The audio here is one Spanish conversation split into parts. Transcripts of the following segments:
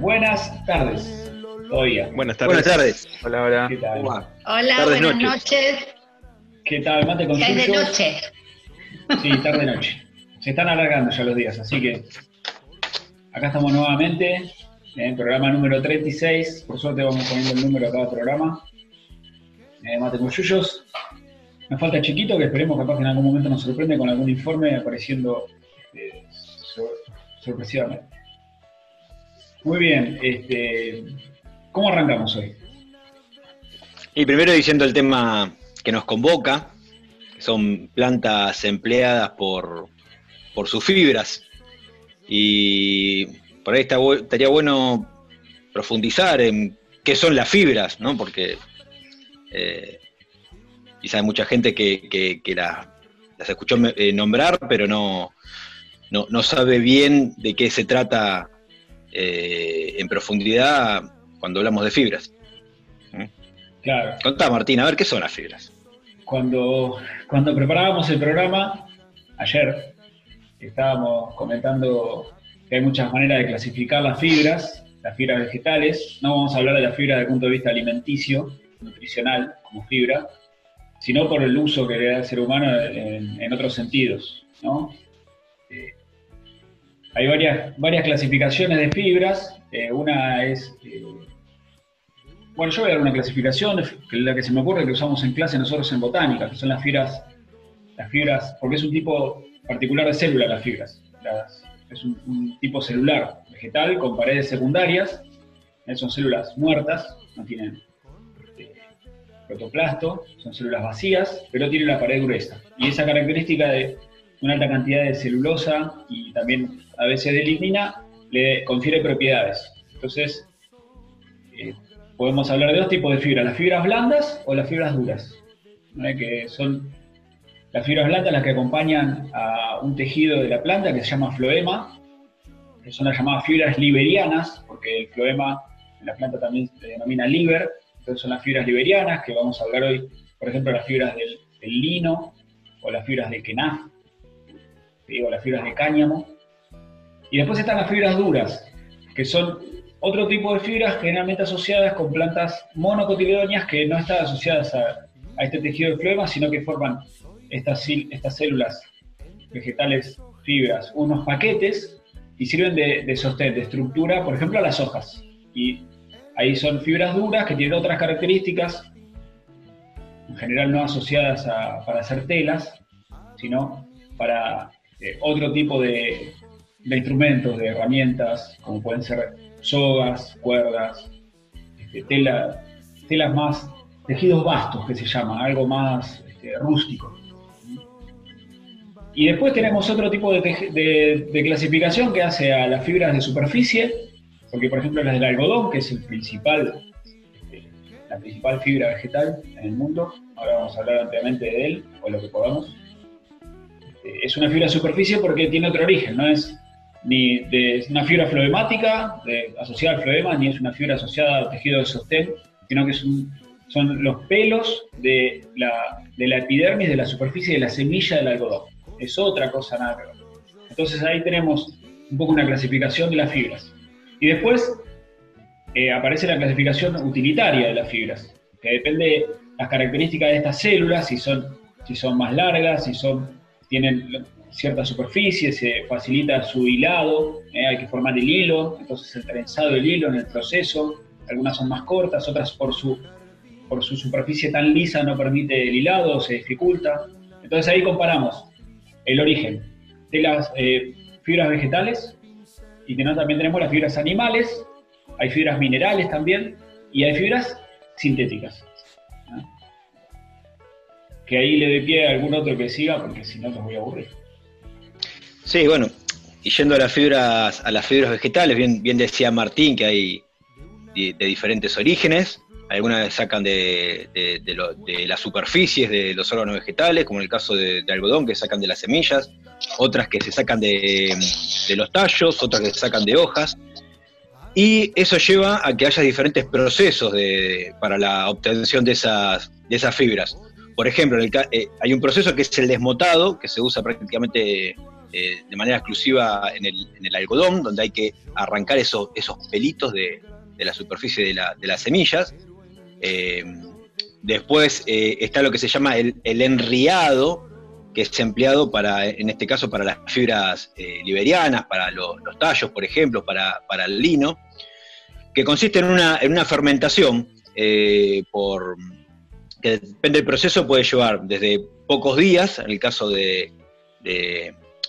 Buenas tardes. Todavía. Buenas tardes. Buenas tardes. Hola, hola. ¿Qué tal? Hola, Tardes, buenas noches. noches. ¿Qué tal? Mate con Ya es de noche. Sí, tarde noche. Se están alargando ya los días, así que acá estamos nuevamente en el programa número 36. Por suerte vamos poniendo el número a cada programa. Eh, Mate con Yuyos. Nos falta Chiquito, que esperemos capaz que en algún momento nos sorprende con algún informe apareciendo eh, sor- sorpresivamente. Muy bien, este, ¿cómo arrancamos hoy? Y primero diciendo el tema que nos convoca, son plantas empleadas por, por sus fibras. Y por ahí está estaría bueno profundizar en qué son las fibras, ¿no? Porque eh, quizá hay mucha gente que, que- que la- las escuchó eh, nombrar, pero no, no, no sabe bien de qué se trata eh, en profundidad cuando hablamos de fibras. Claro, Contá, Martín, a ver qué son las fibras. cuando, cuando preparábamos el programa, ayer, estábamos comentando que hay muchas maneras de clasificar las fibras, las fibras vegetales. No vamos a hablar de las fibras desde el punto de vista alimenticio, nutricional, como fibra, sino por el uso que le da el ser humano en, en otros sentidos. ¿no? Eh, hay varias, varias clasificaciones de fibras. Eh, una es eh, bueno, yo voy a dar una clasificación, que la que se me ocurre que usamos en clase nosotros en botánica, que son las fibras, las fibras, porque es un tipo particular de célula las fibras. Es un, tipo celular vegetal con paredes secundarias, eh, son células muertas, no tienen protoplasto, son células vacías, pero tienen la pared gruesa. Y esa característica de una alta cantidad de celulosa y también a veces de lignina le confiere propiedades. Entonces, eh, podemos hablar de dos tipos de fibras, las fibras blandas o las fibras duras, que son las fibras blandas las que acompañan a un tejido de la planta que se llama floema, que son las llamadas fibras liberianas, porque el floema en la planta también se denomina liber, entonces son las fibras liberianas, que vamos a hablar hoy, por ejemplo, las fibras del, del lino o las fibras de kenaf, te digo, las fibras de cáñamo. Y después están las fibras duras, que son otro tipo de fibras generalmente asociadas con plantas monocotiledóneas que no están asociadas a, este tejido de floema, sino que forman estas, estas células vegetales fibras, unos paquetes y sirven de, sostén, de estructura, por ejemplo, a las hojas. Y ahí son fibras duras que tienen otras características, en general no asociadas para hacer telas, sino para eh, otro tipo de, instrumentos, de herramientas, como pueden ser sogas, cuerdas, este, tela- telas más, tejidos vastos que se llama, algo más este, rústico. Y después tenemos otro tipo de, de- de clasificación que hace a las fibras de superficie, porque por ejemplo las del algodón, que es el principal, este, la principal fibra vegetal en el mundo, ahora vamos a hablar ampliamente de él, o lo que podamos, es una fibra de superficie porque tiene otro origen, no es ni de es una fibra floemática asociada al floema, ni es una fibra asociada al tejido de sostén, sino que son los pelos de la, de la epidermis, de la superficie de la semilla del algodón. Es otra cosa nada que ver. Entonces ahí tenemos un poco una clasificación de las fibras. Y después eh, aparece la clasificación utilitaria de las fibras, que depende de las características de estas células, si son, si son más largas, si son, tienen cierta superficie, se facilita su hilado, eh, hay que formar el hilo, entonces el trenzado del hilo en el proceso, algunas son más cortas, otras por su, por su superficie tan lisa no permite el hilado, se dificulta. Entonces ahí comparamos el origen de las eh, fibras vegetales y no, también tenemos las fibras animales, hay fibras minerales también y hay fibras sintéticas. Que ahí le doy pie a algún otro que siga porque si no los voy a aburrir. Sí, bueno, y yendo a las fibras, a las fibras vegetales, bien, bien decía Martín que hay de, diferentes orígenes. Algunas sacan de, de, las superficies de los órganos vegetales, como en el caso de, algodón, que sacan de las semillas, otras que se sacan de, los tallos, otras que se sacan de hojas. Y eso lleva a que haya diferentes procesos para la obtención de esas, de esas fibras. Por ejemplo, eh, hay un proceso que es el desmotado, que se usa prácticamente eh, de manera exclusiva en el, algodón, donde hay que arrancar esos, esos pelitos de, la superficie de, las semillas. Eh, después está lo que se llama el, enriado, que es empleado para, en este caso, para las fibras liberianas, para los tallos, por ejemplo, para, el lino, que consiste en una, fermentación por, que depende del proceso, puede llevar desde pocos días, en el caso de,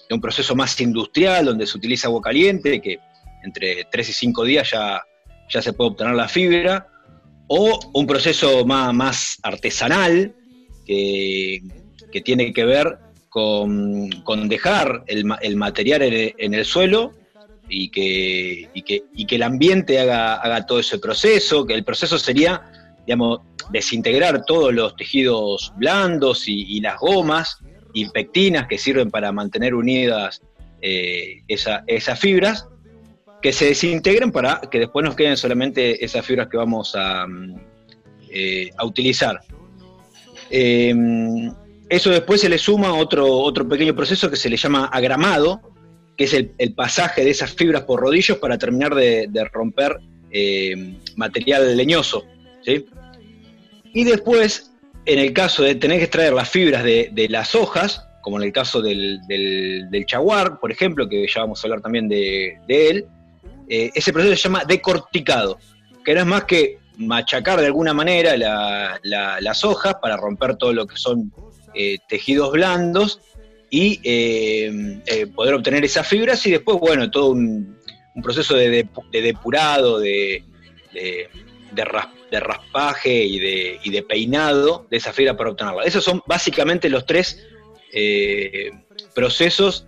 un proceso más industrial donde se utiliza agua caliente, que entre 3 y 5 días ya, ya se puede obtener la fibra, o un proceso más, más artesanal que, tiene que ver con, dejar el, material en el, suelo y que, que, que, el ambiente haga, haga todo ese proceso, que el proceso sería, digamos, desintegrar todos los tejidos blandos y, las gomas y pectinas que sirven para mantener unidas eh, esas fibras, que se desintegren para que después nos queden solamente esas fibras que vamos a, mm, eh, a utilizar. Em, eso después se le suma otro, otro pequeño proceso que se le llama agramado, que es el, pasaje de esas fibras por rodillos para terminar de, romper eh, material leñoso. Y después en el caso de tener que extraer las fibras de, las hojas, como en el caso del, chaguar, por ejemplo, que ya vamos a hablar también de, él, eh, ese proceso se llama decorticado, que no es más que machacar de alguna manera las hojas para romper todo lo que son eh, tejidos blandos y eh, poder obtener esas fibras y después, bueno, todo un, proceso de, depurado, de, de, de raspaje y de, y de, peinado de esa fibra para obtenerla. Esos son básicamente los tres eh, procesos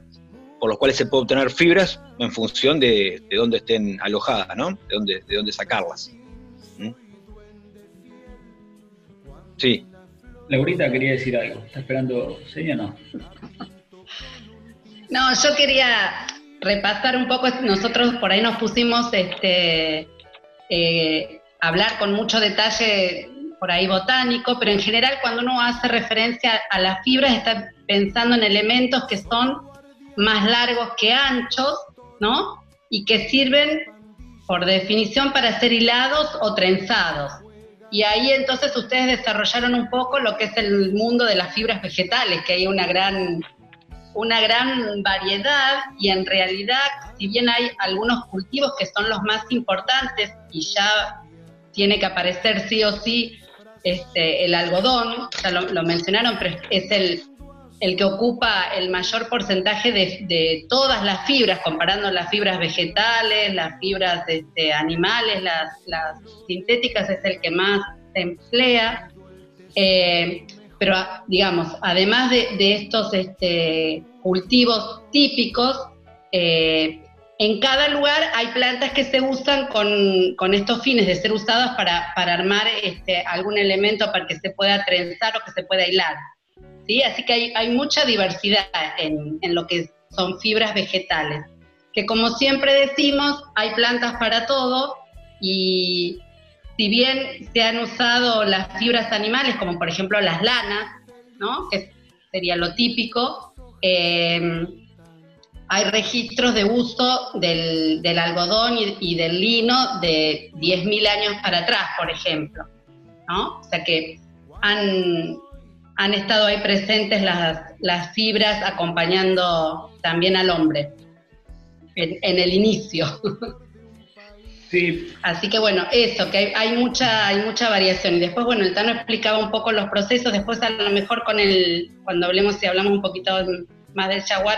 por los cuales se puede obtener fibras en función de, de dónde estén alojadas, ¿no? De dónde, de dónde sacarlas. ¿Mm? Sí. Laurita quería decir algo. ¿Está esperando seña o no? No, yo quería repasar un poco, nosotros por ahí nos pusimos este, eh, hablar con mucho detalle por ahí botánico, pero en general cuando uno hace referencia a las fibras está pensando en elementos que son más largos que anchos, ¿no? Y que sirven por definición para ser hilados o trenzados. Y ahí entonces ustedes desarrollaron un poco lo que es el mundo de las fibras vegetales, que hay una gran, una gran variedad y en realidad, si bien hay algunos cultivos que son los más importantes y ya tiene que aparecer sí o sí este, el algodón, ya lo, mencionaron, pero es el, el, que ocupa el mayor porcentaje de, todas las fibras, comparando las fibras vegetales, las fibras este, animales, las, sintéticas, es el que más se emplea. Eh, pero, digamos, además de, estos este, cultivos típicos, eh, en cada lugar hay plantas que se usan con, estos fines de ser usadas para, armar este, algún elemento para que se pueda trenzar o que se pueda hilar. ¿sí? Así que hay, mucha diversidad en, lo que son fibras vegetales. Que como siempre decimos, hay plantas para todo y si bien se han usado las fibras animales, como por ejemplo las lanas, ¿no? que sería lo típico, eh, hay registros de uso del, algodón y, del lino de 10.000 años para atrás, por ejemplo. ¿no? O sea que han, han estado ahí presentes las, las, fibras acompañando también al hombre en, el inicio. Sí. Así que bueno, eso, que hay, mucha, hay mucha variación. Y después, bueno, el Tano explicaba un poco los procesos, después a lo mejor con el, cuando hablemos, si hablamos un poquito más del jaguar,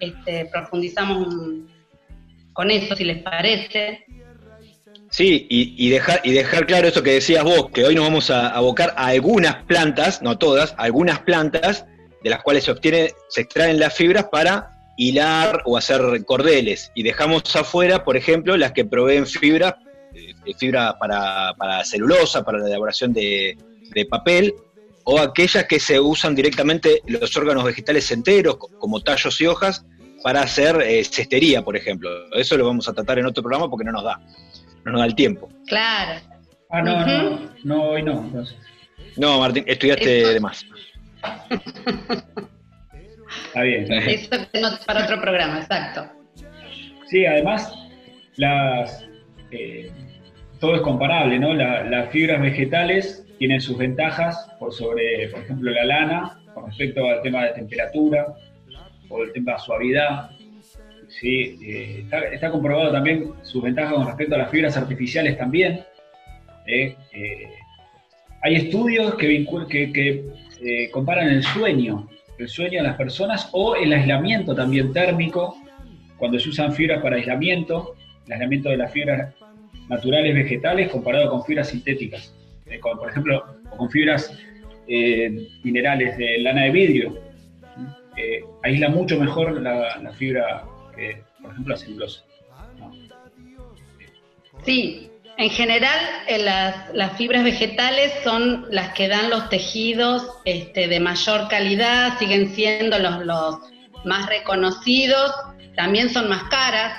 este, profundizamos con eso, si les parece. Sí, y, dejar, y dejar claro eso que decías vos, que hoy nos vamos a abocar a algunas plantas, no todas, algunas plantas de las cuales se obtiene, se extraen las fibras para hilar o hacer cordeles. Y dejamos afuera, por ejemplo, las que proveen fibra, eh, fibra para, para, celulosa, para la elaboración de, papel, o aquellas que se usan directamente los órganos vegetales enteros, como tallos y hojas, para hacer eh, cestería, por ejemplo. Eso lo vamos a tratar en otro programa porque no nos da, no nos da el tiempo. Claro. Ah, no, no, no, hoy no. Entonces. No, Martín, estudiaste de más. Está bien. Eso para otro programa, exacto. Sí, además, las, eh, todo es comparable, ¿no? las fibras vegetales tienen sus ventajas por sobre, por ejemplo, la lana, con respecto al tema de temperatura o el tema de suavidad. Sí, eh, está, comprobado también sus ventajas con respecto a las fibras artificiales también. ¿eh? hay estudios que, que, que comparan el sueño el sueño de las personas o el aislamiento también térmico, cuando se usan fibras para aislamiento, el aislamiento de las fibras naturales vegetales comparado con fibras sintéticas, eh, por ejemplo, con fibras eh, minerales de lana de vidrio. Eh, aísla mucho mejor la, fibra que, por ejemplo, la celulosa. Sí, en general, eh, las, fibras vegetales son las que dan los tejidos este, de mayor calidad, siguen siendo los, más reconocidos, también son más caras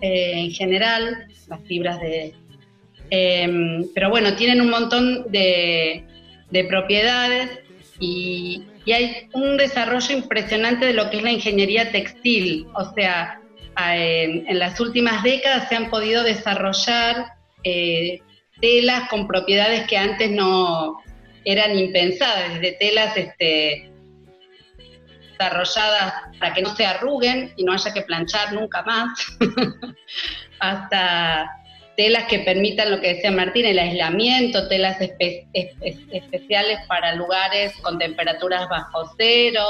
en general, las fibras de... Em, pero bueno, tienen un montón de, propiedades y, hay un desarrollo impresionante de lo que es la ingeniería textil. O sea, en las últimas décadas se han podido desarrollar eh, telas con propiedades que antes no eran impensadas, desde telas este, desarrolladas para que no se arruguen y no haya que planchar nunca más, hasta telas que permitan lo que decía Martín, el aislamiento, telas especiales para lugares con temperaturas bajo cero,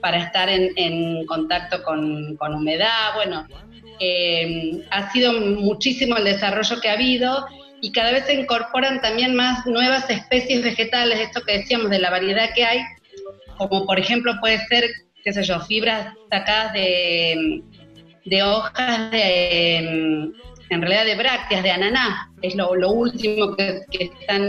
para estar en, contacto con, con, humedad, bueno, eh, ha sido muchísimo el desarrollo que ha habido y cada vez se incorporan también más nuevas especies vegetales, esto que decíamos de la variedad que hay, como por ejemplo puede ser, qué sé yo, fibras sacadas de, de hojas de, en realidad de brácteas, de ananá, es lo, último que, están,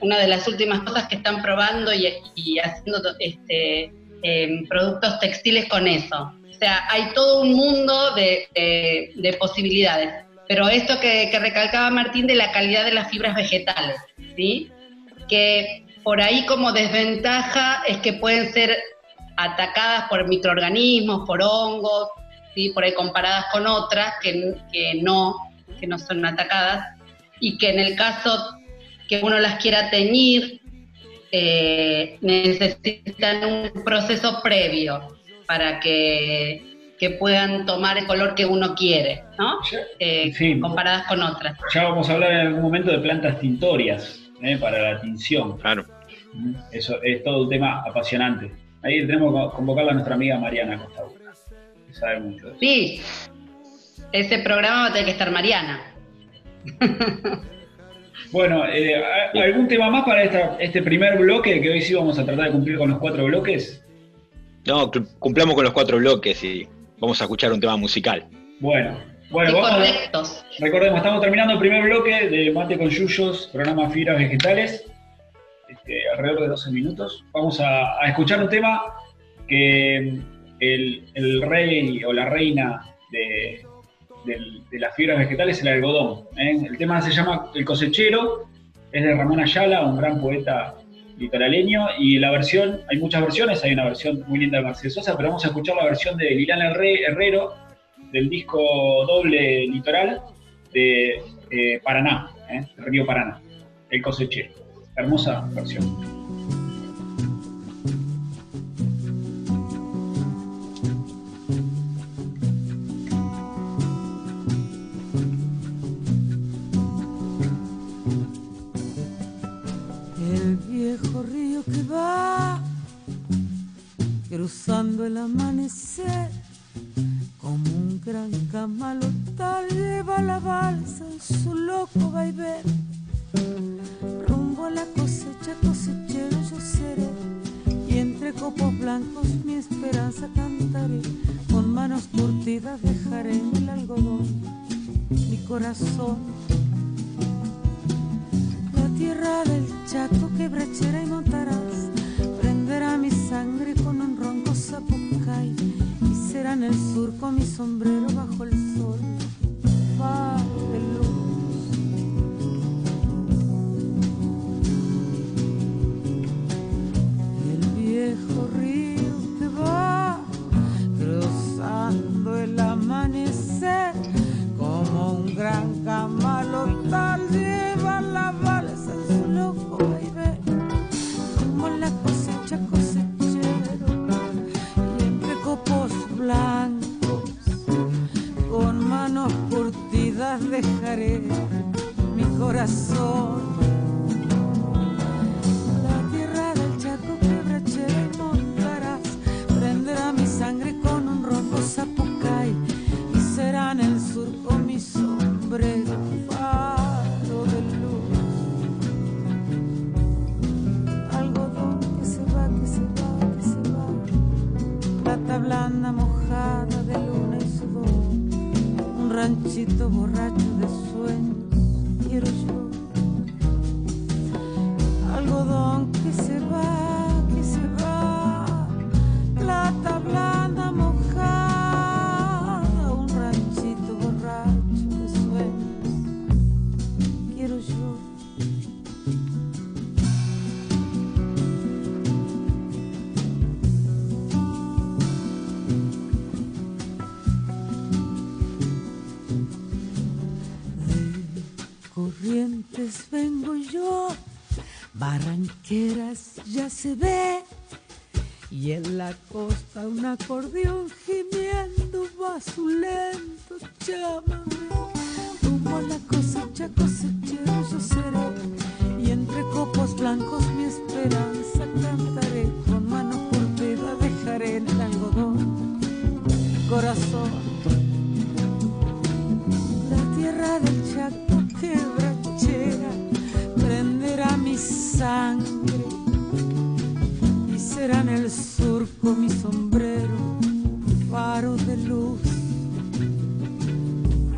una de las últimas cosas que están probando y, haciendo este, eh, productos textiles con eso. O sea, hay todo un mundo de, posibilidades. Pero esto que, recalcaba Martín de la calidad de las fibras vegetales, ¿sí? Que por ahí como desventaja es que pueden ser atacadas por microorganismos, por hongos, ¿sí? por ahí comparadas con otras que, no, que no son atacadas, y que en el caso que uno las quiera teñir, eh, necesitan un proceso previo para que, puedan tomar el color que uno quiere, ¿no? Eh, comparadas con otras. Ya vamos a hablar en algún momento de plantas tintorias ¿eh? para la tinción. Claro. Eso es todo un tema apasionante. Ahí tenemos que convocar a nuestra amiga Mariana Costa que sabe mucho de eso. Sí, ese programa va a tener que estar Mariana. Bueno, eh, ¿algún tema más para este primer bloque? Que hoy sí vamos a tratar de cumplir con los cuatro bloques. No, cumplamos con los cuatro bloques y vamos a escuchar un tema musical. Bueno, bueno, vamos recordemos, estamos terminando el primer bloque de Mate con Yuyos, programa Fibras Vegetales, este, alrededor de 12 minutos. Vamos a, escuchar un tema que el, rey o la reina de, las fibras vegetales es el algodón. ¿eh? El tema se llama El cosechero, es de Ramón Ayala, un gran poeta litoraleño y la versión, hay muchas versiones, hay una versión muy linda de Mercedes Sosa, pero vamos a escuchar la versión de Liliana Herrero del disco doble litoral de eh, Paraná, ¿eh? Río Paraná, El Cosechero. Hermosa versión. Cruzando el amanecer, como un gran camalotal lleva la balsa en su loco vaivén. Rumbo a la cosecha, cosechero yo seré, y entre copos blancos mi esperanza cantaré, con manos curtidas dejaré en el algodón mi corazón. La tierra del Chaco quebrachera y montarás, prenderá mi sangre con un ronco zapucay y será en el surco mi sombrero bajo el sol. Va de luz. El viejo río que va cruzando el amanecer como un gran camalotal curtidas dejaré mi corazón ranchito borracho en la costa un acordeón gimiendo va su lento chámame. Rumbo a la cosecha cosechero yo seré, y entre copos blancos mi esperanza cantaré, con mano curtida dejaré el algodón. Corazón la tierra del Chaco quebrachera prenderá mi sangre y será en el surco mi sombrero faro de luz.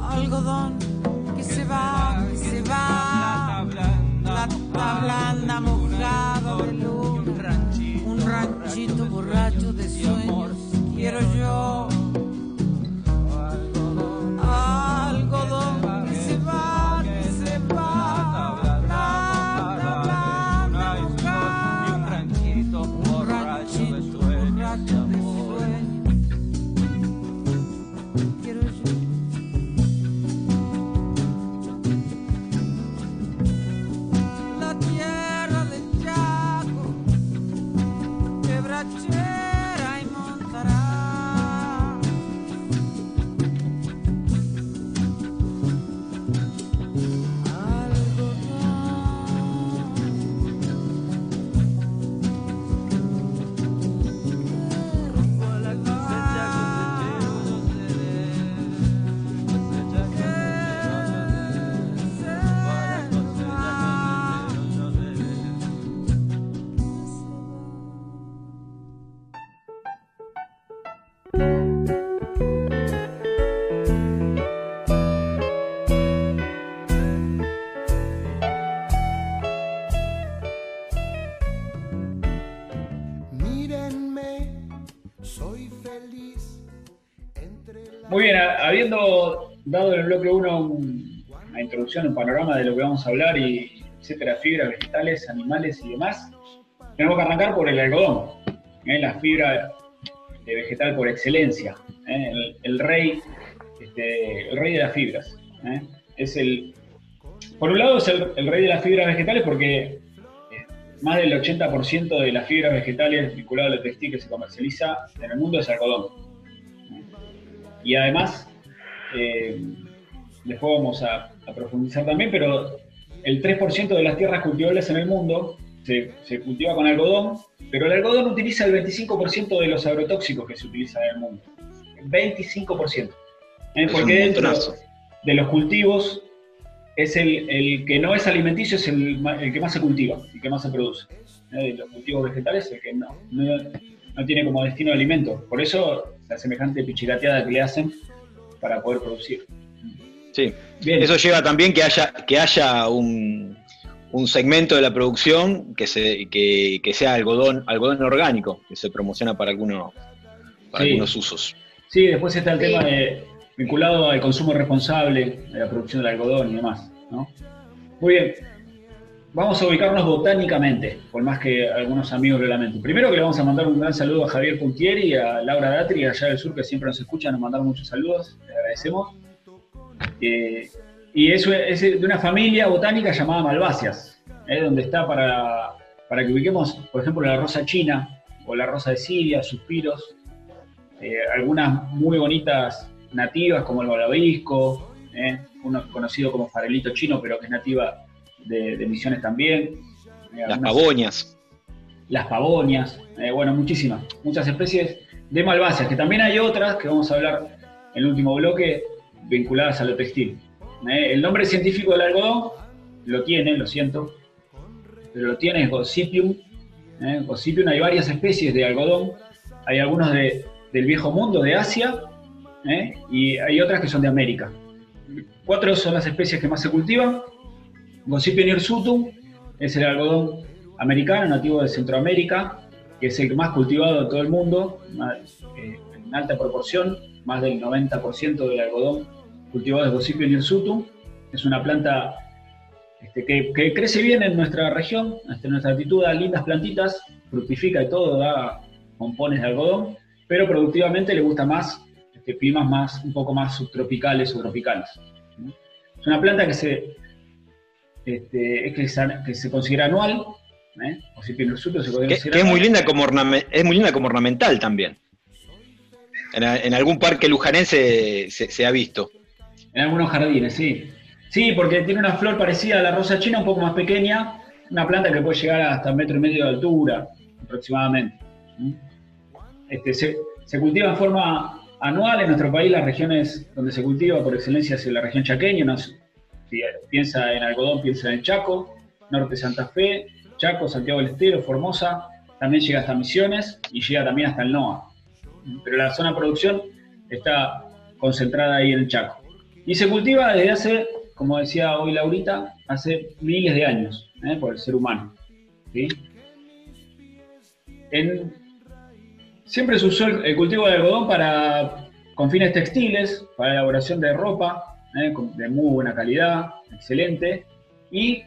Algodón que se va que se va. Plata blanda mojada de luna. un ranchito borracho de sueños quiero yo habiendo dado en el bloque 1 una introducción, un panorama de lo que vamos a hablar, y etcétera, fibras, vegetales, animales y demás, tenemos que arrancar por el algodón, ¿eh? la fibra de vegetal por excelencia, ¿eh? el, rey, este, el rey de las fibras. ¿eh? Es el, por un lado es el, el rey de las fibras vegetales porque eh, más del 80% de las fibras vegetales vinculadas al textil que se comercializa en el mundo es algodón. Y además, eh, después vamos a, a profundizar también, pero el 3% de las tierras cultivables en el mundo se, se cultiva con algodón, pero el algodón utiliza el 25% de los agrotóxicos que se utilizan en el mundo. 25%. ¿Eh? Es Porque dentro de los cultivos es el, el que no es alimenticio, es el, el que más se cultiva y que más se produce. ¿Eh? De los cultivos vegetales, el que no, no, no tiene como destino alimento. Por eso la semejante pichicateada que le hacen para poder producir. Sí. Bien. Eso lleva también que haya, que haya un, un segmento de la producción que, se, que, que sea algodón, algodón orgánico, que se promociona para, algunos para Sí. algunos usos. Sí, después está el Sí. tema de, vinculado al consumo responsable de la producción del algodón y demás. ¿no? Muy bien. Vamos a ubicarnos botánicamente, por más que algunos amigos lo lamenten. Primero que le vamos a mandar un gran saludo a Javier Puntieri y a Laura Datri, allá del sur, que siempre nos escuchan, nos mandaron muchos saludos, les agradecemos. Eh, y eso es de una familia botánica llamada Malváceas, ¿eh? donde está para, para que ubiquemos, por ejemplo, la rosa china o la rosa de Siria, suspiros, eh, algunas muy bonitas nativas como el malvavisco, ¿eh? uno conocido como farelito chino, pero que es nativa de, de Misiones también. eh, Las pavonias. las pavonias, eh, bueno, muchísimas, muchas especies de malváceas, que también hay otras que vamos a hablar en el último bloque vinculadas a lo textil. Eh, el nombre científico del algodón lo tiene, lo siento, pero lo tiene es Gossypium. eh, Gossypium, hay varias especies de algodón, hay algunos de- del viejo mundo, de Asia, eh, y hay otras que son de América. Cuatro son las especies que más se cultivan. Gossypium hirsutum es el algodón americano, nativo de Centroamérica, que es el más cultivado de todo el mundo, eh, en alta proporción, más del 90% del algodón cultivado es Gossypium hirsutum. Es una planta este, que, crece bien en nuestra región, en nuestra altitud, da lindas plantitas, fructifica y todo, da pompones de algodón, pero productivamente le gusta más este, climas más, un poco más subtropicales o tropicales. Es una planta que se, este, es que se, que considera anual, ¿eh? o si tiene el fruto, se Que, considera que es muy linda como es muy linda como ornamental también. En, a- en algún parque lujanense se, se ha visto. En algunos jardines, sí. Sí, porque tiene una flor parecida a la rosa china, un poco más pequeña, una planta que puede llegar hasta un metro y medio de altura, aproximadamente. Este, se, se cultiva en forma anual en nuestro país, las regiones donde se cultiva por excelencia es la región chaqueña, sé, piensa en algodón, piensa en Chaco, norte Santa Fe, Chaco, Santiago del Estero, Formosa, también llega hasta Misiones y llega también hasta el NOA. Pero la zona de producción está concentrada ahí en el Chaco. Y se cultiva desde hace, como decía hoy Laurita, hace miles de años, ¿eh? por el ser humano. ¿sí? Siempre se usó el, el cultivo de algodón para, con fines textiles, para elaboración de ropa, ¿eh? de muy buena calidad, excelente, y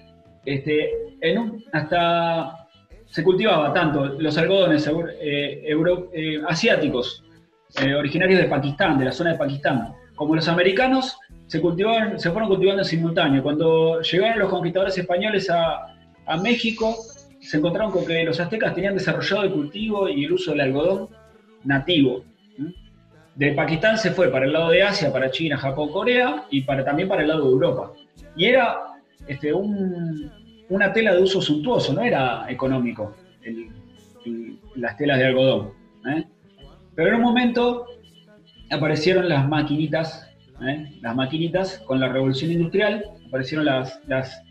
este, en un- hasta se cultivaba tanto los algodones eur- eh, euro- eh, asiáticos, originarios de Pakistán, de la zona de Pakistán, como los americanos, se, cultivaban, se fueron cultivando en simultáneo. Cuando llegaron los conquistadores españoles a México, se encontraron con que los aztecas tenían desarrollado el cultivo y el uso del algodón nativo. De Pakistán se fue para el lado de Asia, para China, Japón, Corea, y para, también para el lado de Europa. Y era este, un- una tela de uso suntuoso, no era económico el- el- las telas de algodón. ¿eh? Pero en un momento aparecieron las maquinitas, ¿eh? las maquinitas con la revolución industrial, aparecieron las, las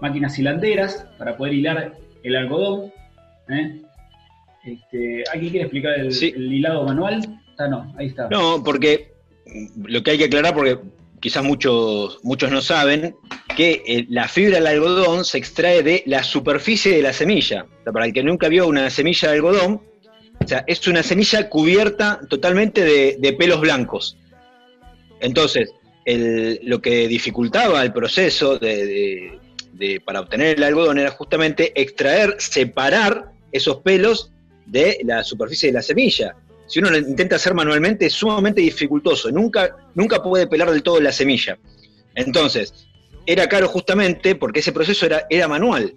máquinas hilanderas para poder hilar el algodón. ¿eh? Este, ¿Alguien quiere explicar el, Sí. el hilado manual? Ah, no, porque lo que hay que aclarar, porque quizás muchos, muchos no saben, que eh, la fibra del algodón se extrae de la superficie de la semilla. O sea, para el que nunca vio una semilla de algodón, o sea, es una semilla cubierta totalmente de, pelos blancos. Entonces, lo que dificultaba el proceso de- para obtener el algodón era justamente extraer, separar esos pelos de la superficie de la semilla. Si uno lo intenta hacer manualmente es sumamente dificultoso, nunca, nunca puede pelar del todo la semilla. Entonces, era caro justamente porque ese proceso era, era manual.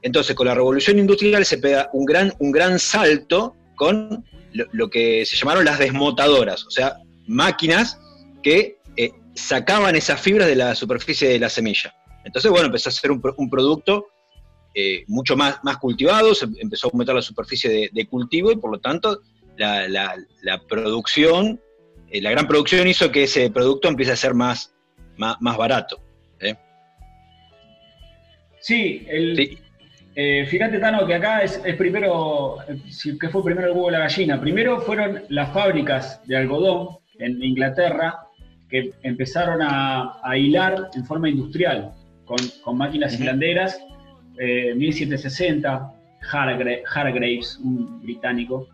Entonces, con la revolución industrial se pega un gran, un gran salto con lo, que se llamaron las desmotadoras, o sea, máquinas que eh, sacaban esas fibras de la superficie de la semilla. Entonces, bueno, empezó a ser un, un producto eh, mucho más, más cultivado, se empezó a aumentar la superficie de cultivo y por lo tanto la, la- la producción, eh, la gran producción hizo que ese producto empiece a ser más, más, más barato. ¿eh? Sí, el, Sí, eh, fíjate, Tano, que acá es, es primero, ¿qué fue primero el huevo o la gallina? Primero fueron las fábricas de algodón en Inglaterra que empezaron a, a hilar en forma industrial con, con máquinas Ujú. hilanderas, eh, 1760, Hargra- Hargraves, un británico,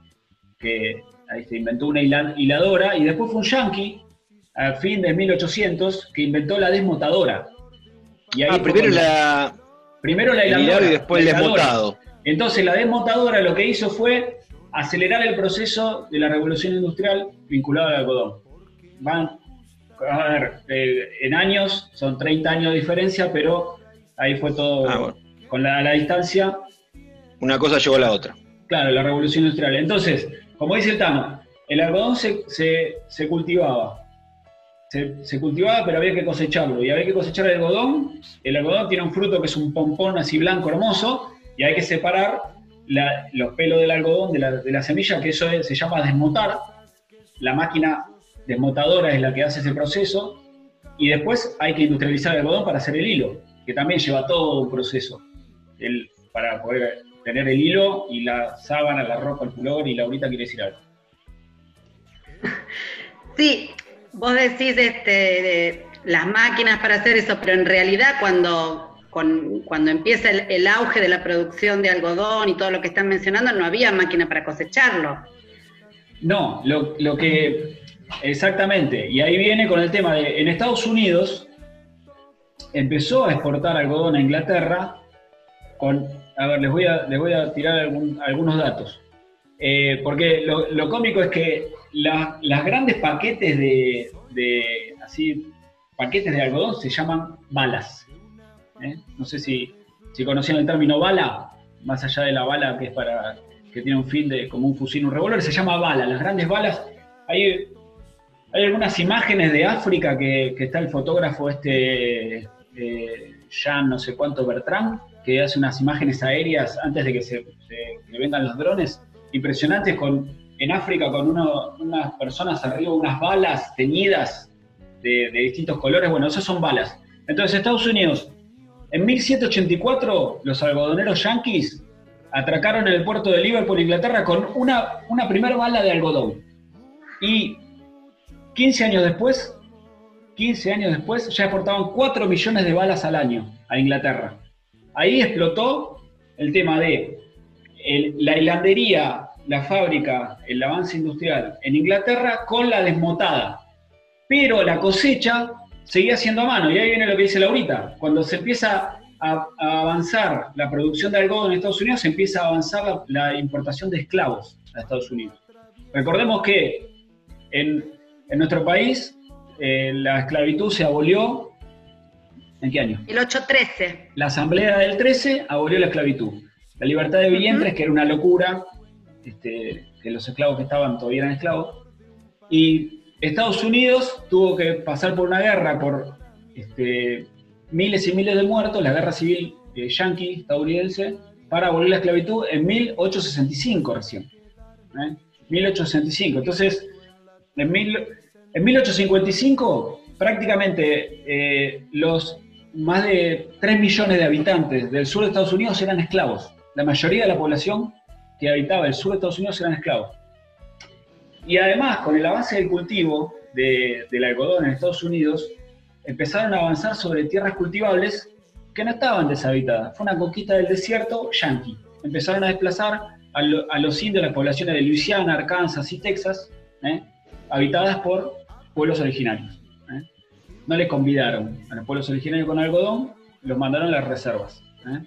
que ahí se inventó una hila- hiladora, y después fue un yankee, a fin de 1800, que inventó la desmotadora. Y ahí Ah, primero la primero la hiladora, hilado y después el desmotado. Entonces la desmotadora lo que hizo fue acelerar el proceso de la revolución industrial vinculada al algodón. Van, a ver, eh, en años, son 30 años de diferencia, pero ahí fue todo Ah, bueno. con la, la distancia, Una cosa llevó a la otra. claro, la revolución industrial. Entonces, como dice el Tano, el algodón se, se- se cultivaba. Se, cultivaba, pero había que cosecharlo. Y había que cosechar el algodón. El algodón tiene un fruto que es un pompón así blanco, hermoso, y hay que separar los pelos del algodón de la, de la semilla, que eso es- se llama desmotar. La máquina desmotadora es la que hace ese proceso. Y después hay que industrializar el algodón para hacer el hilo, que también lleva todo un proceso. El- para poder tener el hilo y la sábana, la ropa, el pullover, y Laurita quiere decir algo. Sí, vos decís este, de las máquinas para hacer eso, pero en realidad cuando, con- cuando empieza el, el auge de la producción de algodón y todo lo que están mencionando, no había máquina para cosecharlo. No, lo, lo que. Exactamente. Y ahí viene con el tema de. En Estados Unidos empezó a exportar algodón a Inglaterra con. A ver, les voy a, les voy a tirar algún- algunos datos. Eh, porque lo, lo cómico es que la- las grandes paquetes de, de- Así. Paquetes de algodón se llaman balas. ¿eh? No sé si, si conocían el término bala, más allá de la bala que es para que tiene un fin de como un fusil, un revólver, se llama bala. Las grandes balas, hay, hay algunas imágenes de África que, que está el fotógrafo este eh, Jean no sé cuánto Bertrand, que hace unas imágenes aéreas antes de que se, se- que los drones, impresionantes con en África con unas personas arriba, unas balas teñidas de, de distintos colores. Bueno, esas son balas. Entonces, Estados Unidos, en 1784, los algodoneros yanquis atracaron en el puerto de Liverpool, Inglaterra, con una, una primera bala de algodón. Y 15 años después, 15 años después, ya exportaban 4 millones de balas al año a Inglaterra. Ahí explotó el tema de la hilandería, la fábrica, el avance industrial en Inglaterra con la desmotada. Pero la cosecha seguía siendo a mano. Y ahí viene lo que dice Laurita. Cuando se empieza a, avanzar la producción de algodón en Estados Unidos, se empieza a avanzar la, importación de esclavos a Estados Unidos. Recordemos que en, en nuestro país eh, la esclavitud se abolió. ¿En qué año? El 813. La Asamblea del 13 abolió la esclavitud. La libertad de vientres, que era una locura, este, que los esclavos que estaban todavía eran esclavos. Y Estados Unidos tuvo que pasar por una guerra por este, miles y miles de muertos, la guerra civil eh, yanqui estadounidense, para abolir la esclavitud en 1865 recién. ¿eh? 1865. Entonces, en, mil- en 1855 prácticamente eh, los más de 3 millones de habitantes del sur de Estados Unidos eran esclavos. La mayoría de la población que habitaba el sur de Estados Unidos eran esclavos. Y además, con el avance del cultivo de- del algodón en Estados Unidos, empezaron a avanzar sobre tierras cultivables que no estaban deshabitadas. Fue una conquista del desierto yanqui. Empezaron a desplazar a, lo- a los indios, las poblaciones de Luisiana, Arkansas y Texas, ¿eh? habitadas por pueblos originarios. No les convidaron a los pueblos originarios con algodón, los mandaron a las reservas. ¿eh?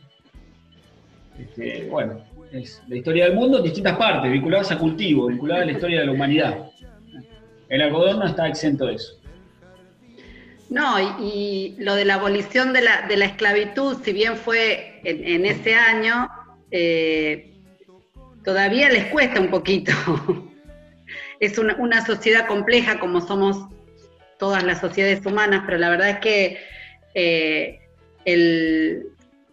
Este, bueno, es la historia del mundo en distintas partes, vinculadas a cultivo, vinculadas a la historia de la humanidad. El algodón no está exento de eso. No, y, lo de la abolición de la, esclavitud, si bien fue en, ese año, eh, todavía les cuesta un poquito. es una sociedad compleja como somos todas las sociedades humanas, pero la verdad es que eh,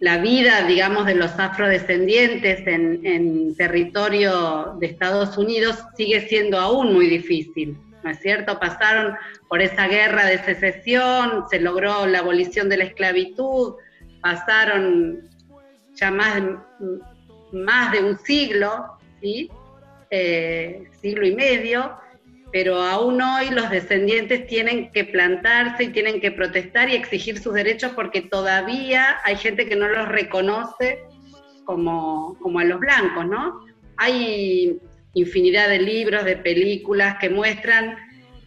la vida, digamos, de los afrodescendientes en, territorio de Estados Unidos sigue siendo aún muy difícil, ¿no es cierto? Pasaron por esa guerra de secesión, se logró la abolición de la esclavitud, pasaron ya más más de un siglo, ¿sí? Eh, siglo y medio, pero aún hoy los descendientes tienen que plantarse y tienen que protestar y exigir sus derechos porque todavía hay gente que no los reconoce como, como a los blancos, ¿no? Hay infinidad de libros, de películas que muestran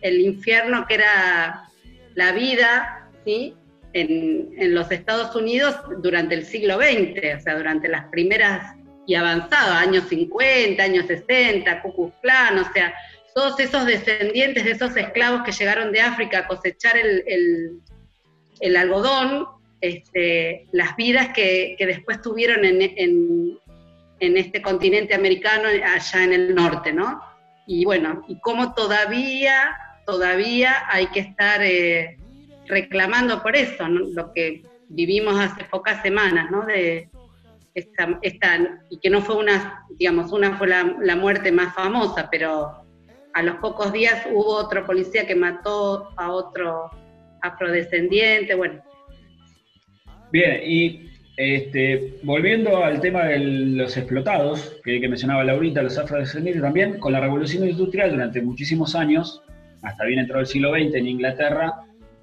el infierno que era la vida, ¿sí? En, en los Estados Unidos durante el siglo XX, o sea, durante las primeras y avanzadas, años 50, años 60, Ku Klux Klan, o sea, todos esos descendientes de esos esclavos que llegaron de África a cosechar el, el, algodón, este, las vidas que, que después tuvieron en, en, este continente americano, allá en el norte, ¿no? Y bueno, y cómo todavía, todavía hay que estar eh, reclamando por eso, ¿no? lo que vivimos hace pocas semanas, ¿no? De esta, esta, y que no fue una, digamos, una fue la muerte más famosa, pero a los pocos días hubo otro policía que mató a otro afrodescendiente, bueno. Bien, y este, volviendo al tema de los explotados, que, que mencionaba Laurita, los afrodescendientes también, con la revolución industrial durante muchísimos años, hasta bien entrado el siglo XX en Inglaterra,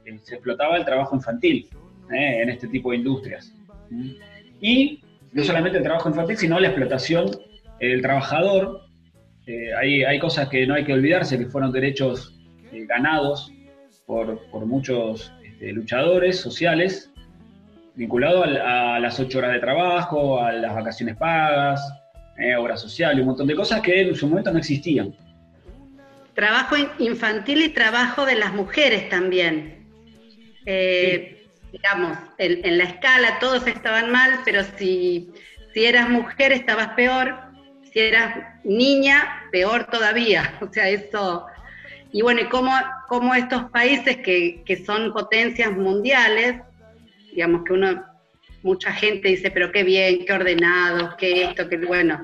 eh, se explotaba el trabajo infantil eh, en este tipo de industrias. ¿Mm? Y no solamente el trabajo infantil, sino la explotación del trabajador eh, hay, hay, cosas que no hay que olvidarse, que fueron derechos eh, ganados por, por muchos este, luchadores sociales, vinculados a, a, las ocho horas de trabajo, a las vacaciones pagas, eh, obra social y un montón de cosas que en su momento no existían. Trabajo infantil y trabajo de las mujeres también. Eh, sí. Digamos, en, en, la escala todos estaban mal, pero si, si eras mujer estabas peor si eras niña, peor todavía. O sea, eso. Y bueno, y cómo, cómo estos países que, que, son potencias mundiales, digamos que uno, mucha gente dice, pero qué bien, qué ordenados, qué esto, qué bueno.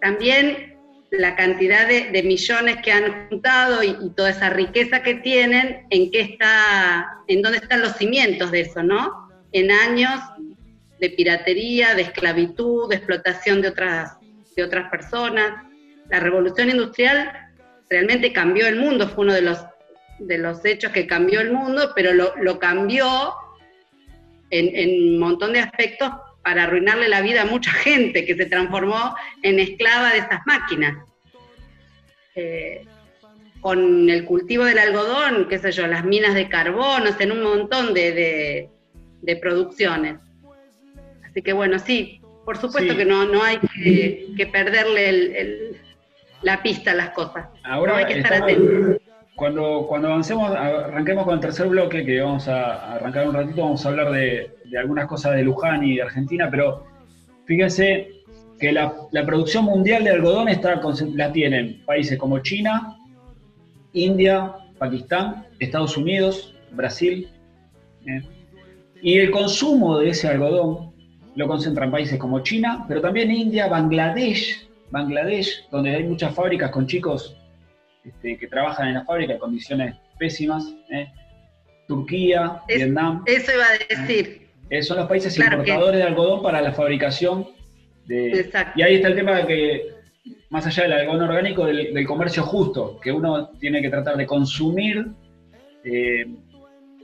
También la cantidad de, de millones que han juntado y, y, toda esa riqueza que tienen, en qué está, en dónde están los cimientos de eso, ¿no? En años de piratería, de esclavitud, de explotación de otras de otras personas. La revolución industrial realmente cambió el mundo, fue uno de los, de los hechos que cambió el mundo, pero lo, lo cambió en, un montón de aspectos para arruinarle la vida a mucha gente que se transformó en esclava de esas máquinas. Eh, con el cultivo del algodón, qué sé yo, las minas de carbón, en un montón de, de producciones. Así que bueno, sí, por supuesto sí. que no, no hay que, que perderle el, el, la pista a las cosas. Ahora no hay que estar atentos. Cuando, cuando avancemos, arranquemos con el tercer bloque, que vamos a arrancar un ratito, vamos a hablar de, de algunas cosas de Luján y de Argentina, pero fíjense que la, la, producción mundial de algodón está, la tienen países como China, India, Pakistán, Estados Unidos, Brasil. ¿eh? Y el consumo de ese algodón lo concentran países como China, pero también India, Bangladesh, Bangladesh, donde hay muchas fábricas con chicos este, que trabajan en la fábrica en condiciones pésimas, ¿eh? Turquía, es, Vietnam. Eso iba a decir. Eh, son los países claro importadores que... de algodón para la fabricación de... Exacto. Y ahí está el tema de que, más allá del algodón orgánico, del, del comercio justo, que uno tiene que tratar de consumir eh,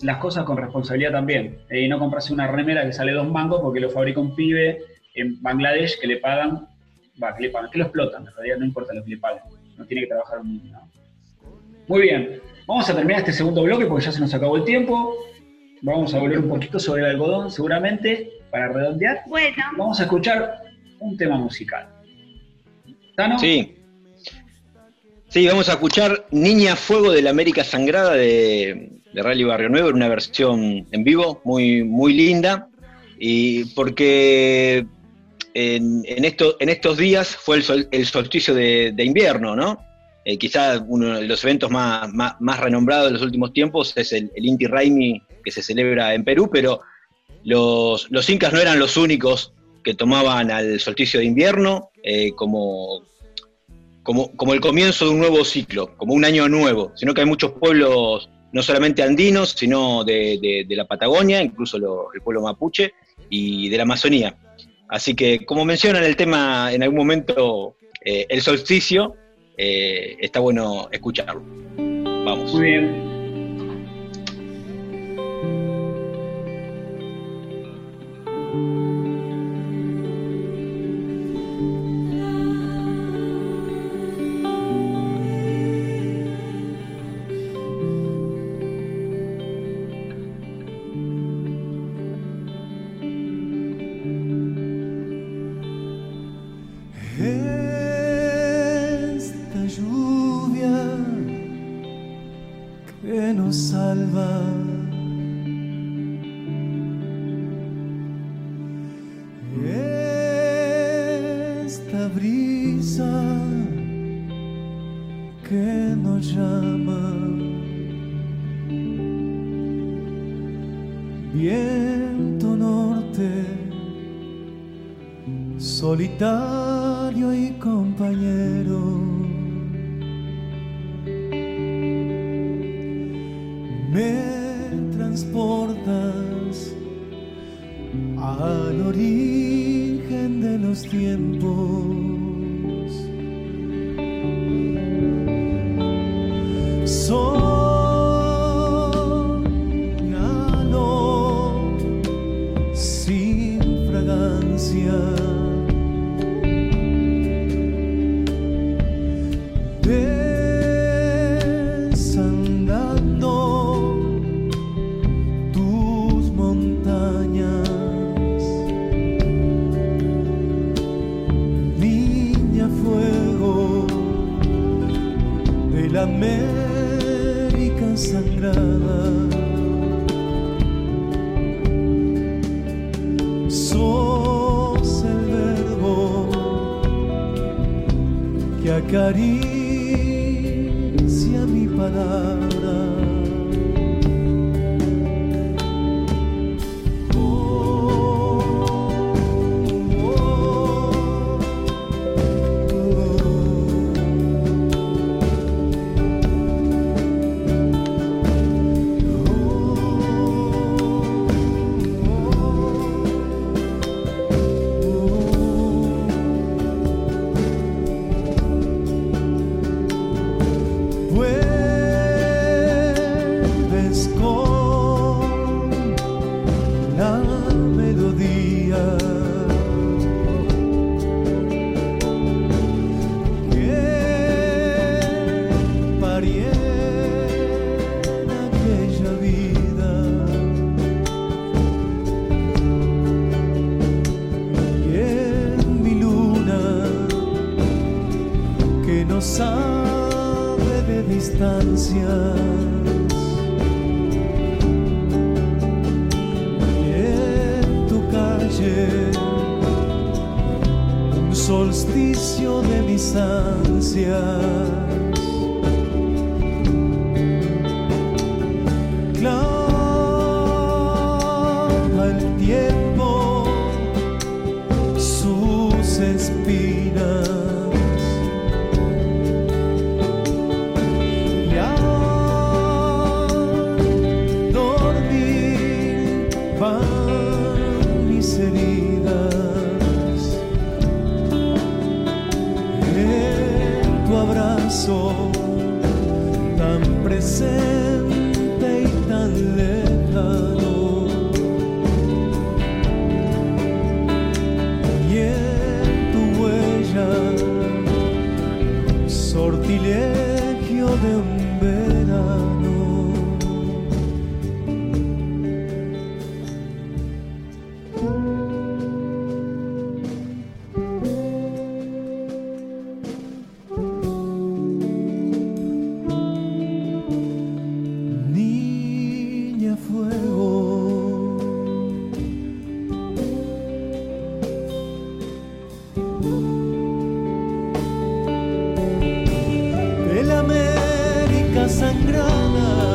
las cosas con responsabilidad también. Eh, y no comprarse una remera que sale dos mangos porque lo fabrica un pibe en Bangladesh que le pagan, va, que le pagan, que lo explotan, en realidad no importa lo que le paguen, no tiene que trabajar un niño. ¿no? Muy bien, vamos a terminar este segundo bloque porque ya se nos acabó el tiempo. Vamos a volver un poquito sobre el algodón, seguramente, para redondear. Bueno. Vamos a escuchar un tema musical. ¿Tano? Sí. Sí, vamos a escuchar Niña Fuego de la América Sangrada de, de Rally Barrio Nuevo una versión en vivo muy, muy linda. Y porque en, en, esto, en estos días fue el, sol, el solsticio de, invierno, ¿no? Eh, quizá uno de los eventos más, más, renombrados de los últimos tiempos es el, el, Inti Raimi que se celebra en Perú, pero los, los incas no eran los únicos que tomaban al solsticio de invierno eh, como, como, como el comienzo de un nuevo ciclo, como un año nuevo, sino que hay muchos pueblos, no solamente andinos, sino de, de, la Patagonia, incluso el pueblo mapuche y de la Amazonía. Así que, como mencionan el tema en algún momento, eh, el solsticio, eh, está bueno escucharlo. Vamos. Muy bien. Acaricia mi palabra. Sangrada.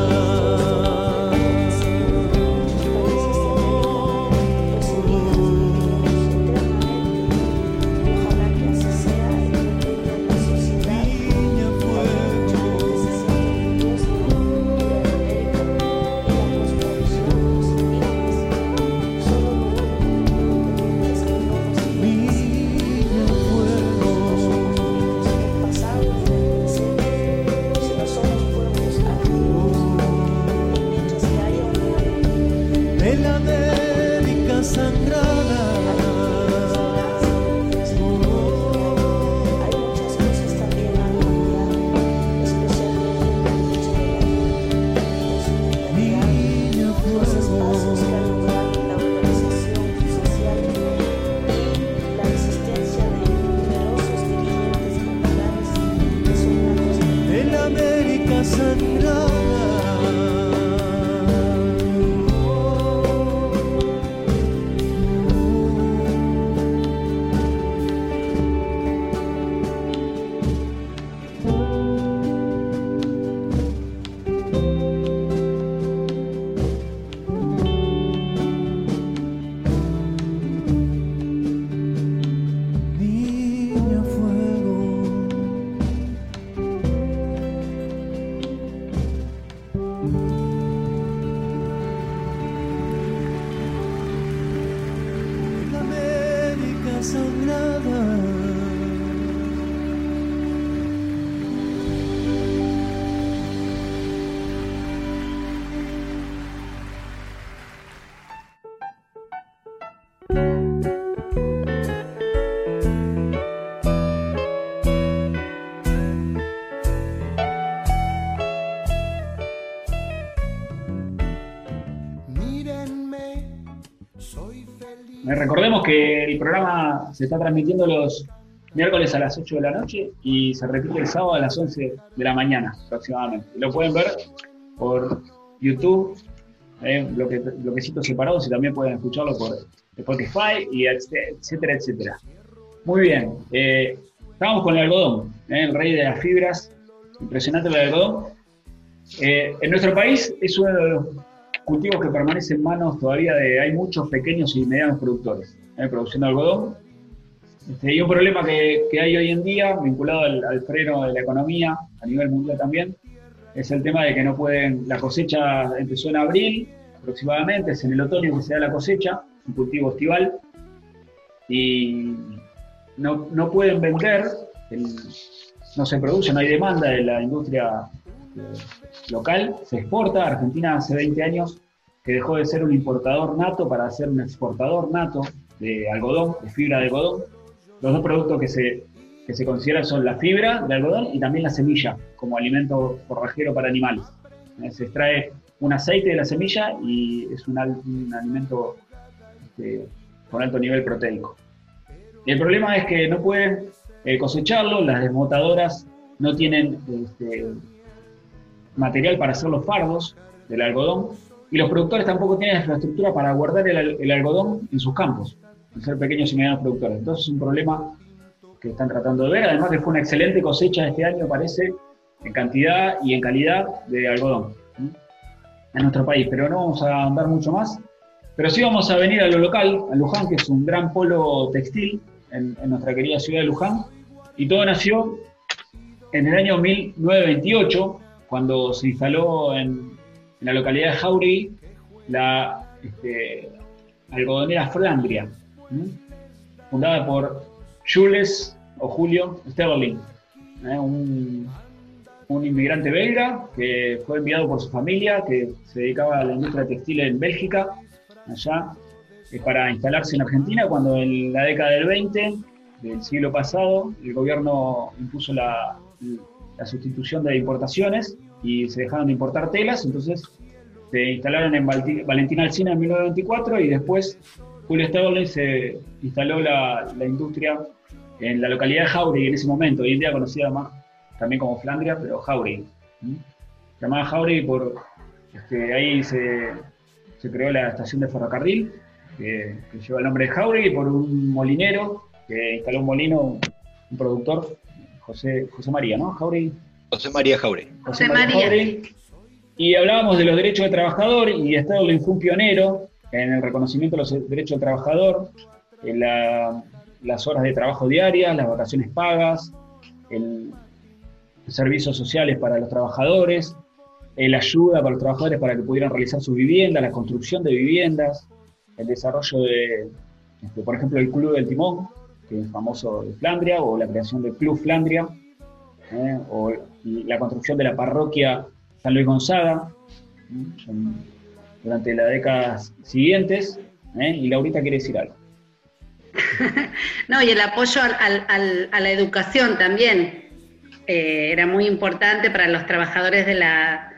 Que el programa se está transmitiendo los miércoles a las 8 de la noche y se repite el sábado a las 11 de la mañana aproximadamente. Lo pueden ver por YouTube, eh, bloque- bloquecitos separados y también pueden escucharlo por Spotify y etc- etcétera, etcétera. Muy bien, eh, estamos con el algodón, eh, el rey de las fibras, impresionante el algodón. Eh, en nuestro país es uno de los cultivos que permanece en manos todavía de, hay muchos pequeños y medianos productores eh, produciendo algodón. Este, y un problema que, que hay hoy en día, vinculado al, freno de la economía a nivel mundial también, es el tema de que no pueden, la cosecha empezó en abril aproximadamente, es en el otoño que se da la cosecha, un cultivo estival, y no, no pueden vender, no se produce, no hay demanda de la industria local, se exporta. Argentina hace 20 años que dejó de ser un importador nato para ser un exportador nato de algodón, de fibra de algodón. Los dos productos que se, que se consideran son la fibra de algodón y también la semilla como alimento forrajero para animales. Eh, Se extrae un aceite de la semilla y es un, al- un alimento este, con alto nivel proteico. El problema es que no pueden eh, cosecharlo, las desmotadoras no tienen este, material para hacer los fardos del algodón y los productores tampoco tienen infraestructura para guardar el, el algodón en sus campos, al ser pequeños y medianos productores. Entonces es un problema que están tratando de ver, además que fue una excelente cosecha este año, parece, en cantidad y en calidad de algodón en nuestro país, pero no vamos a andar mucho más. Pero sí vamos a venir a lo local, a Luján, que es un gran polo textil en, en nuestra querida ciudad de Luján, y todo nació en el año 1928, cuando se instaló en, en la localidad de Jauregui la este, algodonera Flandria, fundada por Jules o Julio Sterling, ¿eh? un, un inmigrante belga que fue enviado por su familia, que se dedicaba a la industria textil en Bélgica, allá, eh, para instalarse en Argentina, cuando en la década del 20 del siglo pasado el gobierno impuso la, la sustitución de importaciones y se dejaron de importar telas, entonces se instalaron en Valentina Alsina en 1924 y después Julio Sterling se instaló la, la industria en la localidad de Jauregui en ese momento, hoy en día conocida más también como Flandria, pero Jauregui. Llamada Jauregui por, este, ahí se, se creó la estación de ferrocarril, que, que lleva el nombre de Jauregui, por un molinero que instaló un molino, un productor, José, José María, ¿no? Jauregui. José María Jaure. José María. Jauregui. Y hablábamos de los derechos del trabajador y Sterling fue un pionero en el reconocimiento de los derechos del trabajador, en la- las horas de trabajo diarias, las vacaciones pagas, el, servicios sociales para los trabajadores, el ayuda para los trabajadores para que pudieran realizar sus viviendas, la construcción de viviendas, el desarrollo de, este, por ejemplo, el Club del Timón, que es famoso de Flandria, o la creación del Club Flandria, ¿eh? o la construcción de la parroquia San Luis Gonzaga, durante las décadas siguientes, ¿eh? y Laurita quiere decir algo. No, y el apoyo a la educación también eh, era muy importante para los trabajadores de la,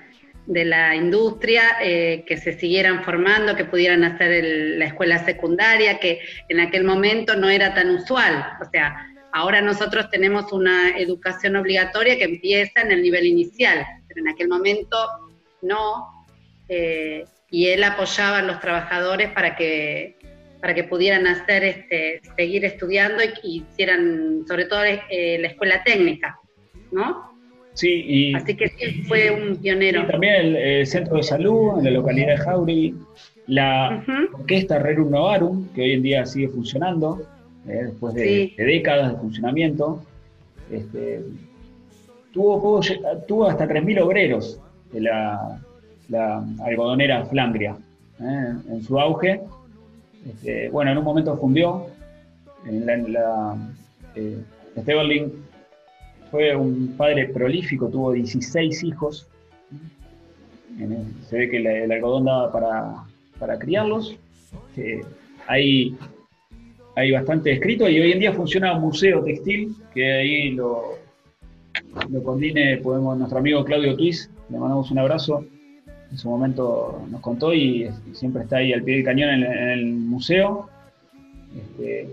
de la industria, eh, que se siguieran formando, que pudieran hacer la escuela secundaria, que en aquel momento no era tan usual. O sea, ahora nosotros tenemos una educación obligatoria que empieza en el nivel inicial, pero en aquel momento no, eh, y él apoyaba a los trabajadores para que, para que pudieran hacer, este, seguir estudiando y, y hicieran, sobre todo eh, la escuela técnica, ¿no? Sí, y Así que sí, fue un pionero. y también el, eh, centro de salud en la localidad de Jauregui, la orquesta Rerum Novarum, que hoy en día sigue funcionando, eh, después de, Sí. de décadas de funcionamiento, este, tuvo, pudo tuvo hasta 3.000 obreros de la, la algodonera Flandria eh, en su auge. Este, bueno, en un momento fundió. En la, en la, eh, Steverling fue un padre prolífico, tuvo 16 hijos. El- se ve que la- el algodón daba para, para criarlos. Eh, hay, hay bastante escrito y hoy en día funciona un museo textil, que ahí lo, lo podemos, nuestro amigo Claudio Tuis, le mandamos un abrazo. En su momento nos contó y siempre está ahí al pie del cañón en, el museo. Este,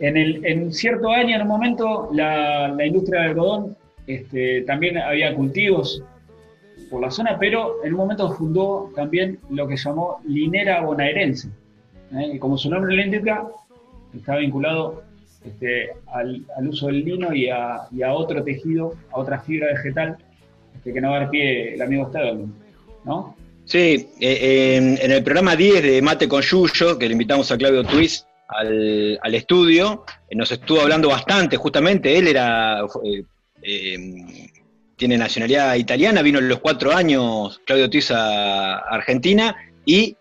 en, el, cierto año, en un momento, la, la industria del algodón este, también había cultivos por la zona, pero en un momento fundó también lo que llamó linera bonaerense. ¿eh? Y como su nombre lo indica, está vinculado este, al, uso del lino y a, otro tejido, a otra fibra vegetal, este, que no va a dar pie el amigo Sterling, ¿no? Sí, eh, en, el programa 10 de Mate con Yuyo, que le invitamos a Claudio Twist al, estudio, eh, nos estuvo hablando bastante, justamente, él era, eh, eh, tiene nacionalidad italiana, vino a los cuatro años Claudio Twist a Argentina y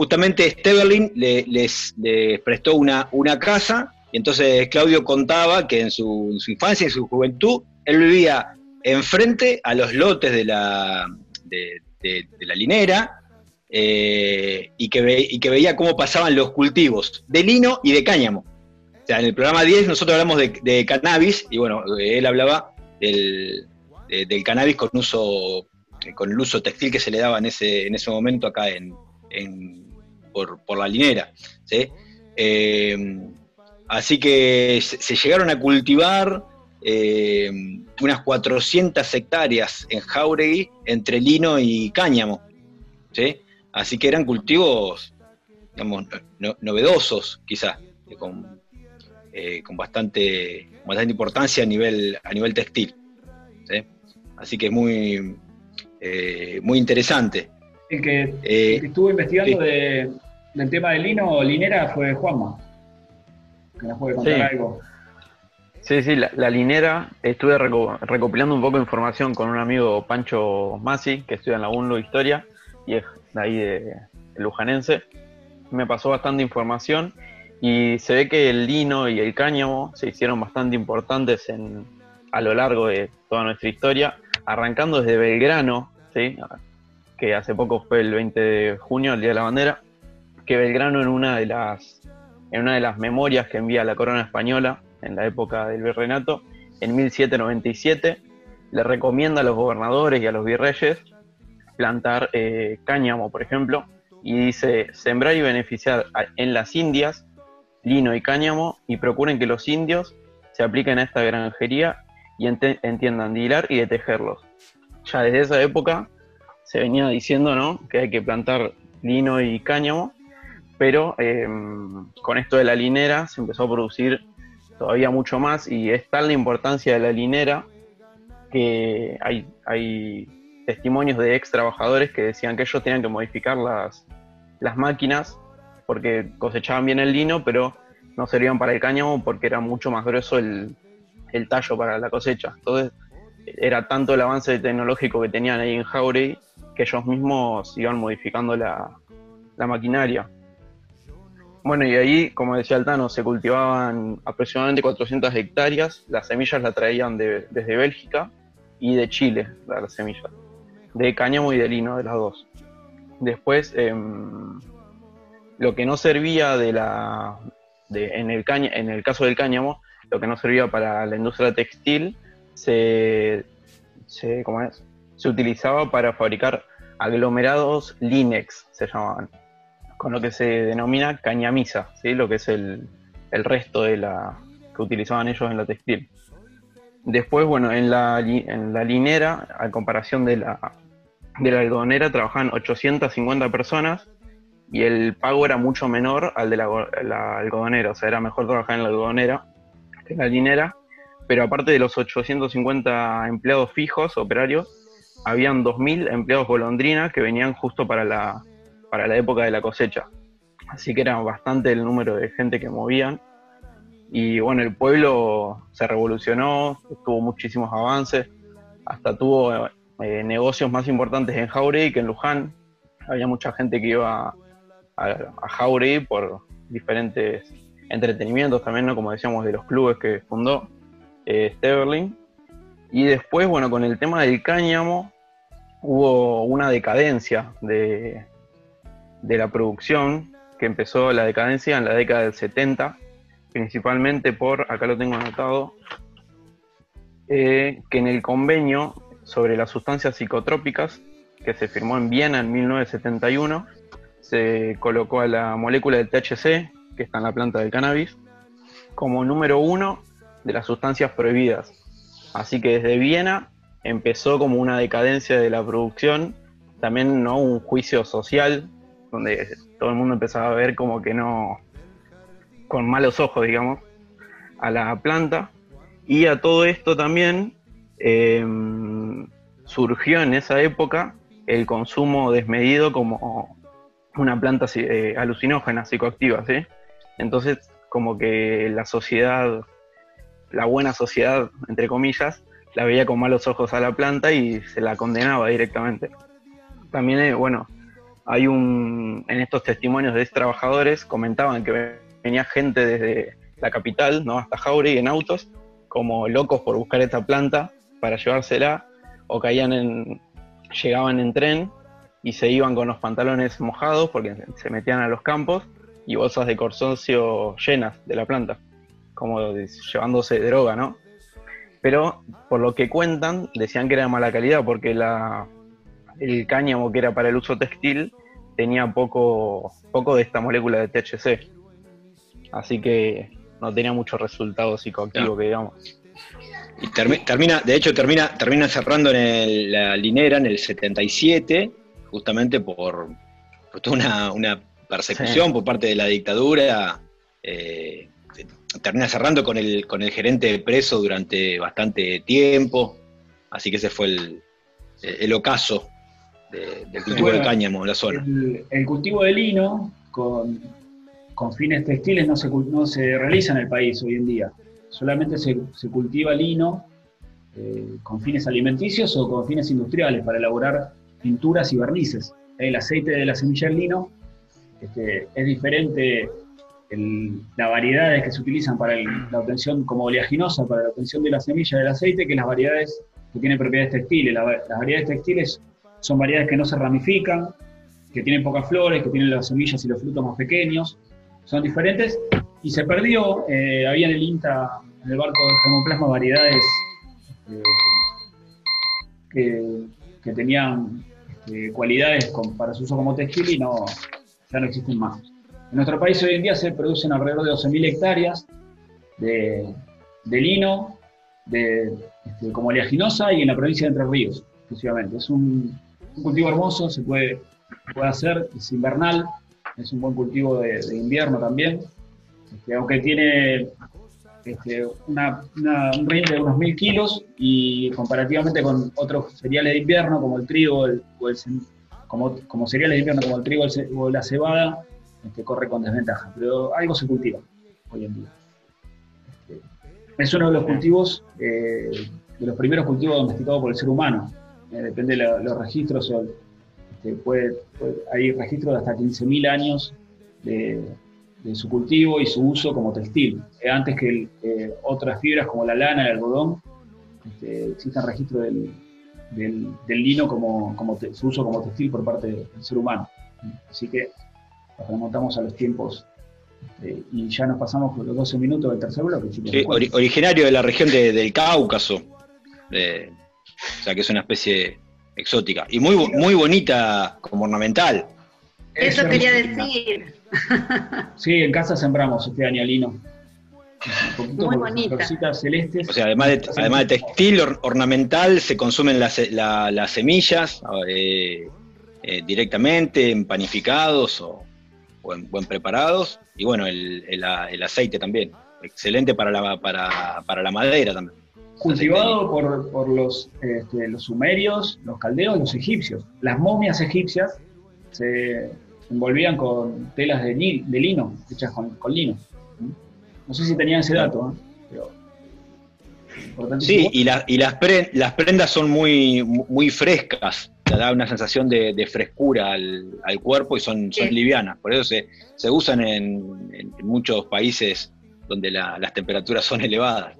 justamente Steverlin le- les, prestó una, una casa y entonces Claudio contaba que en su, infancia en su juventud él vivía enfrente a los lotes de la, de, la linera eh, y, que veía cómo pasaban los cultivos de lino y de cáñamo. O sea, en el programa 10 nosotros hablamos de, de cannabis y bueno, él hablaba del, de- del cannabis con uso con el uso textil que se le daba en ese, en ese momento acá en, en- por, por la linera. ¿sí? Eh, así que se, llegaron a cultivar eh, unas 400 hectáreas en Jauregui entre lino y cáñamo. ¿sí? Así que eran cultivos, digamos, no- novedosos quizás, eh, con, con bastante, bastante importancia a nivel, a nivel textil. ¿sí? Así que es muy, muy interesante. El que, Eh, el que estuvo investigando sí. de- del tema del lino o linera fue Juanma, que nos puede contar Sí. algo. Sí, sí, la, la linera, estuve reco- recopilando un poco de información con un amigo Pancho Masi, que estudia en la UNLO Historia, y es de ahí de, de Lujanense. Me pasó bastante información y se ve que el lino y el cáñamo se hicieron bastante importantes en, a lo largo de toda nuestra historia, arrancando desde Belgrano, ¿sí? Que hace poco fue el 20 de junio, el Día de la Bandera, que Belgrano en una de las, en una de las memorias que envía la corona española en la época del virreinato, en 1797, le recomienda a los gobernadores y a los virreyes plantar eh, cáñamo, por ejemplo, y dice sembrar y beneficiar en las Indias lino y cáñamo y procuren que los indios se apliquen a esta granjería y entiendan de hilar y de tejerlos. Ya desde esa época se venía diciendo ¿no? que hay que plantar lino y cáñamo, pero eh, con esto de la linera se empezó a producir todavía mucho más y es tal la importancia de la linera que hay, hay testimonios de ex trabajadores que decían que ellos tenían que modificar las, las máquinas porque cosechaban bien el lino, pero no servían para el cáñamo porque era mucho más grueso el, el tallo para la cosecha. Entonces era tanto el avance tecnológico que tenían ahí en Jauregui que ellos mismos iban modificando la, maquinaria. Bueno, y ahí, como decía Altano, se cultivaban aproximadamente 400 hectáreas. Las semillas las traían de- desde Bélgica y de Chile, las semillas. De cáñamo y de lino, de las dos. Después, em, lo que no servía de la. de- en, el caña, en el caso del cáñamo, lo que no servía para la industria textil se, se, ¿cómo es? se utilizaba para fabricar aglomerados Linex, se llamaban con lo que se denomina cañamisa, ¿sí? lo que es el, el resto de la que utilizaban ellos en la textil. Después, bueno, en la, en la linera, a comparación de la, de la algodonera, trabajaban 850 personas y el pago era mucho menor al de la, la algodonera. O sea, era mejor trabajar en la algodonera que en la linera. Pero aparte de los 850 empleados fijos, operarios, habían 2.000 empleados golondrina que venían justo para la, para la época de la cosecha. Así que era bastante el número de gente que movían. Y bueno, el pueblo se revolucionó, tuvo muchísimos avances, hasta tuvo eh, negocios más importantes en Jauregui que en Luján. Había mucha gente que iba a, a Jauregui por diferentes entretenimientos también, ¿no? como decíamos, de los clubes que fundó eh, Steverling. Y después, bueno, con el tema del cáñamo, hubo una decadencia de, de la producción, que empezó la decadencia en la década del 70, principalmente por, acá lo tengo anotado, eh, que en el convenio sobre las sustancias psicotrópicas, que se firmó en Viena en 1971, se colocó a la molécula del THC, que está en la planta del cannabis, como número uno de las sustancias prohibidas. Así que desde Viena empezó como una decadencia de la producción, también no un juicio social, donde todo el mundo empezaba a ver como que no, con malos ojos, digamos, a la planta. Y a todo esto también eh, surgió en esa época el consumo desmedido como una planta eh, alucinógena, psicoactiva, ¿sí? Entonces, como que la sociedad, la buena sociedad, entre comillas, la veía con malos ojos a la planta y se la condenaba directamente. También, eh, bueno, hay un, en estos testimonios de trabajadores comentaban que venía gente desde la capital, ¿no? Hasta Jauregui en autos, como locos por buscar esta planta para llevársela, o caían en, llegaban en tren y se iban con los pantalones mojados porque se metían a los campos y bolsas de consorcio llenas de la planta, como de- llevándose droga, ¿no? Pero por lo que cuentan, decían que era de mala calidad porque la, el cáñamo que era para el uso textil tenía poco, poco de esta molécula de THC. Así que no tenía mucho resultado psicoactivo, que digamos. Y termi- termina, de hecho, termina, termina cerrando en el- la linera en el 77, justamente por, por toda una, una persecución Sí. por parte de la dictadura. eh, termina cerrando con el, con el gerente preso durante bastante tiempo. Así que ese fue el, el ocaso de- del cultivo Bueno, del cáñamo en la zona. El, el cultivo de lino con, con fines textiles no se, no se realiza en el país hoy en día. Solamente se, se cultiva lino eh, con fines alimenticios o con fines industriales para elaborar pinturas y barnices. El aceite de la semilla del lino este, es diferente las variedades que se utilizan para la obtención como oleaginosa, para la obtención de la semilla del aceite, que las variedades que tienen propiedades textiles. Las variedades textiles son variedades que no se ramifican, que tienen pocas flores, que tienen las semillas y los frutos más pequeños, son diferentes, y se perdió, eh, había en el INTA, en el barco de germoplasma, variedades eh, que, tenían este, cualidades para su uso como textil y no, ya no existen más. En nuestro país hoy en día se producen alrededor de 12.000 hectáreas de, lino, de, este, como oleaginosa y en la provincia de Entre Ríos, exclusivamente. Es un, cultivo hermoso, se puede, puede hacer, es invernal, es un buen cultivo de, invierno también, este, aunque tiene este, un rinde de unos 1.000 kilos y comparativamente con otros cereales de invierno como el trigo o el como, como cereales de invierno como el trigo o la cebada, corre con desventaja, pero algo se cultiva hoy en día. Este, es uno de los cultivos, eh, de los primeros cultivos domesticados por el ser humano. Eh, depende de los registros, este, puede- puede- hay registros de hasta 15.000 años de, su cultivo y su uso como textil. Eh, antes que otras fibras como la lana, el algodón, este, existen registros del, lino como, su uso como textil por parte del ser humano. Así que remontamos a los tiempos este, y ya nos pasamos por los 12 minutos del tercer bloque. chicos. Sí, ori- originario de la región de- del Cáucaso, eh, o sea que es una especie exótica y muy, muy bonita como ornamental. Eso Es quería decir. Sí, en casa sembramos este año lino. Un poquito Muy bonita. celestes. O sea, además de, además de textil, or- ornamental, se consumen las, la- las semillas eh, eh, directamente, en panificados o, o en, o en preparados. Y bueno, el, el el aceite también. Excelente para la, para, para la madera también. cultivado por, por los, este, los sumerios, los caldeos, los egipcios. Las momias egipcias se envolvían con telas de, li- de lino, hechas con, con lino. No sé si tenían ese dato, ¿eh? pero. Sí, y, la- y las, pre- las prendas son muy, muy frescas, da una sensación de, de frescura al, al cuerpo y son, son Sí. livianas. Por eso se, se usan en, en muchos países donde la- las temperaturas son elevadas.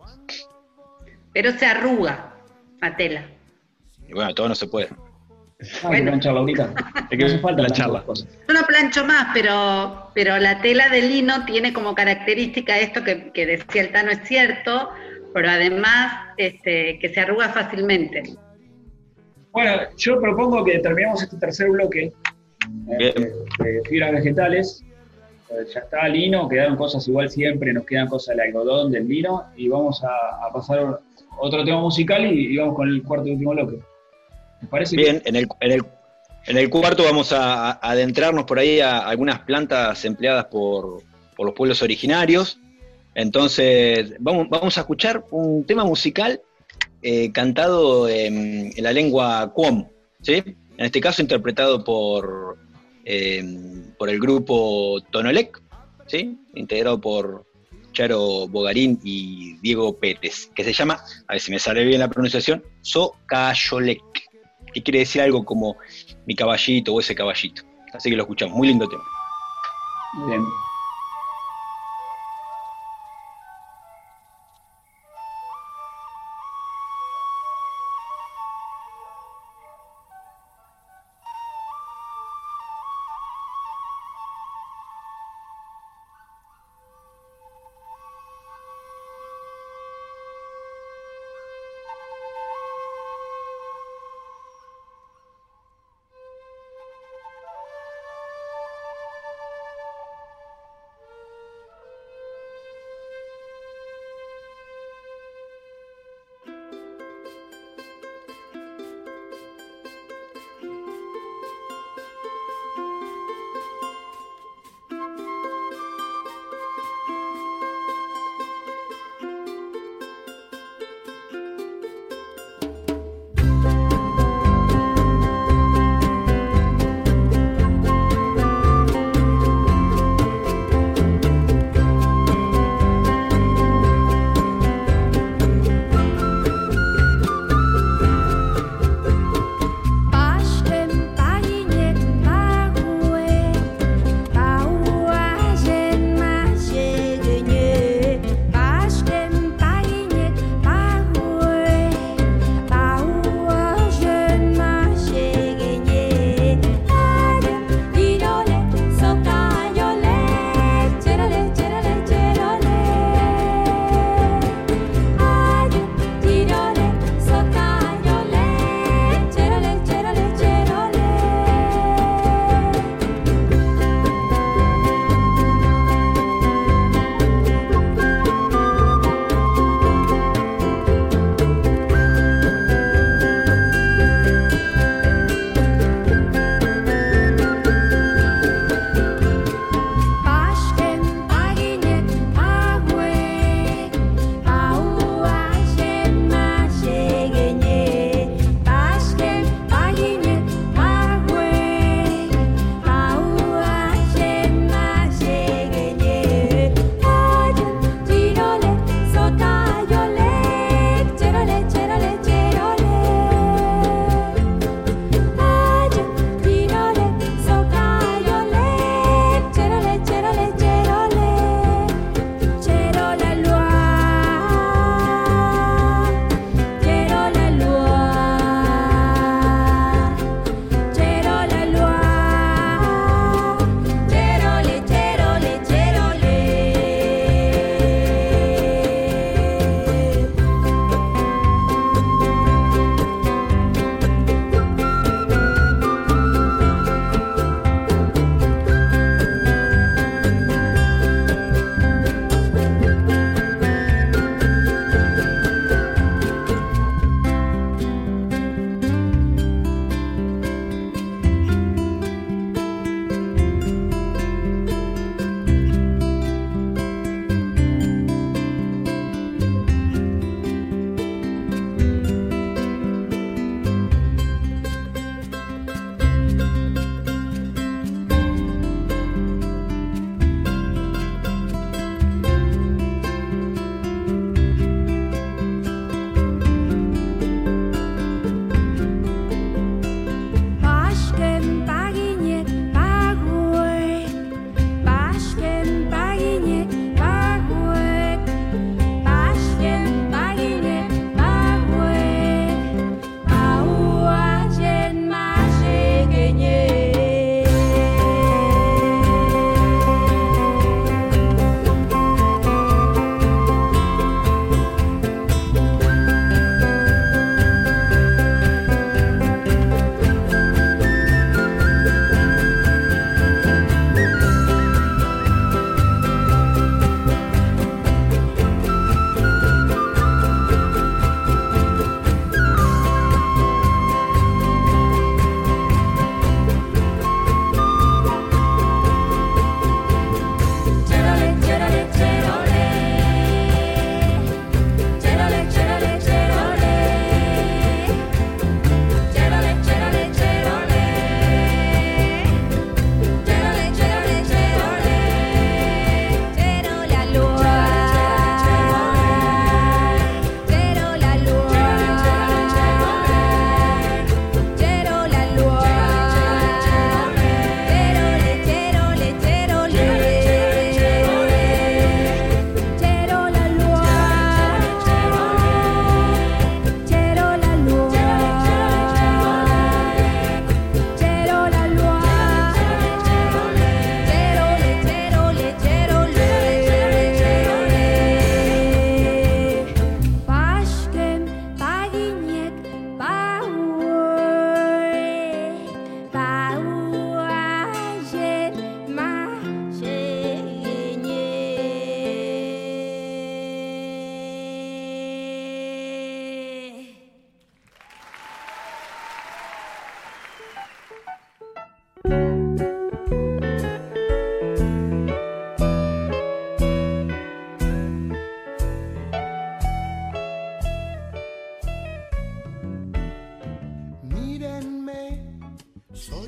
Pero se arruga la tela. Y bueno, todo no se puede. Que. Hay que plancharla. tantas cosas. Yo no plancho más, pero, pero la tela de lino tiene como característica esto que, que decía el Tano es cierto, pero además este, que se arruga fácilmente. Bueno, yo propongo que terminemos este tercer bloque eh, de, de fibras vegetales. Eh, Ya está lino, quedaron cosas igual siempre, nos quedan cosas del algodón, del vino, y vamos a, a pasar otro tema musical y, y vamos con el cuarto y último bloque. ¿Les parece? Bien, en el, en el, en el cuarto vamos a, a adentrarnos por ahí a algunas plantas empleadas por, por los pueblos originarios. Entonces, vamos, vamos a escuchar un tema musical eh, cantado en, la lengua Cuom, ¿sí? En este caso interpretado por, eh, por el grupo Tonolec, ¿sí? Integrado por Charo Bogarín y Diego Pérez, que se llama, a ver si me sale bien la pronunciación, Socayolec, que quiere decir algo como mi caballito o ese caballito. Así que lo escuchamos, muy lindo tema. Bien.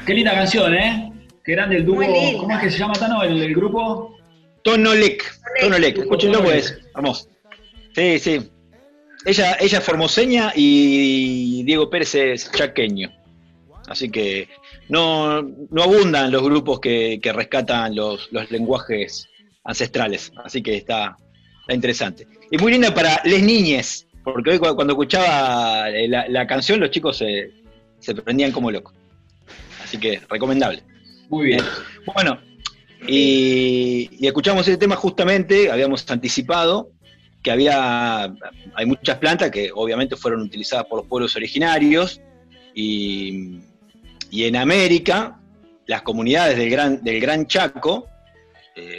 Qué linda canción, ¿eh? Qué grande el dúo. ¿Cómo es que se llama, Tano, el, el grupo? Tonolec, Tonolec, escúchenlo pues, vamos. Sí, sí. Ella, ella es formoseña y Diego Pérez es chaqueño. Así que no, no abundan los grupos que, que rescatan los, los lenguajes ancestrales. Así que está, está interesante. Y muy linda para les niñes, porque hoy cu- cuando escuchaba la, la canción los chicos se, se prendían como locos. Así que recomendable. Muy bien. Bueno, y, y escuchamos ese tema justamente, habíamos anticipado que había, hay muchas plantas que obviamente fueron utilizadas por los pueblos originarios y, y en América las comunidades del Gran, del gran Chaco, eh,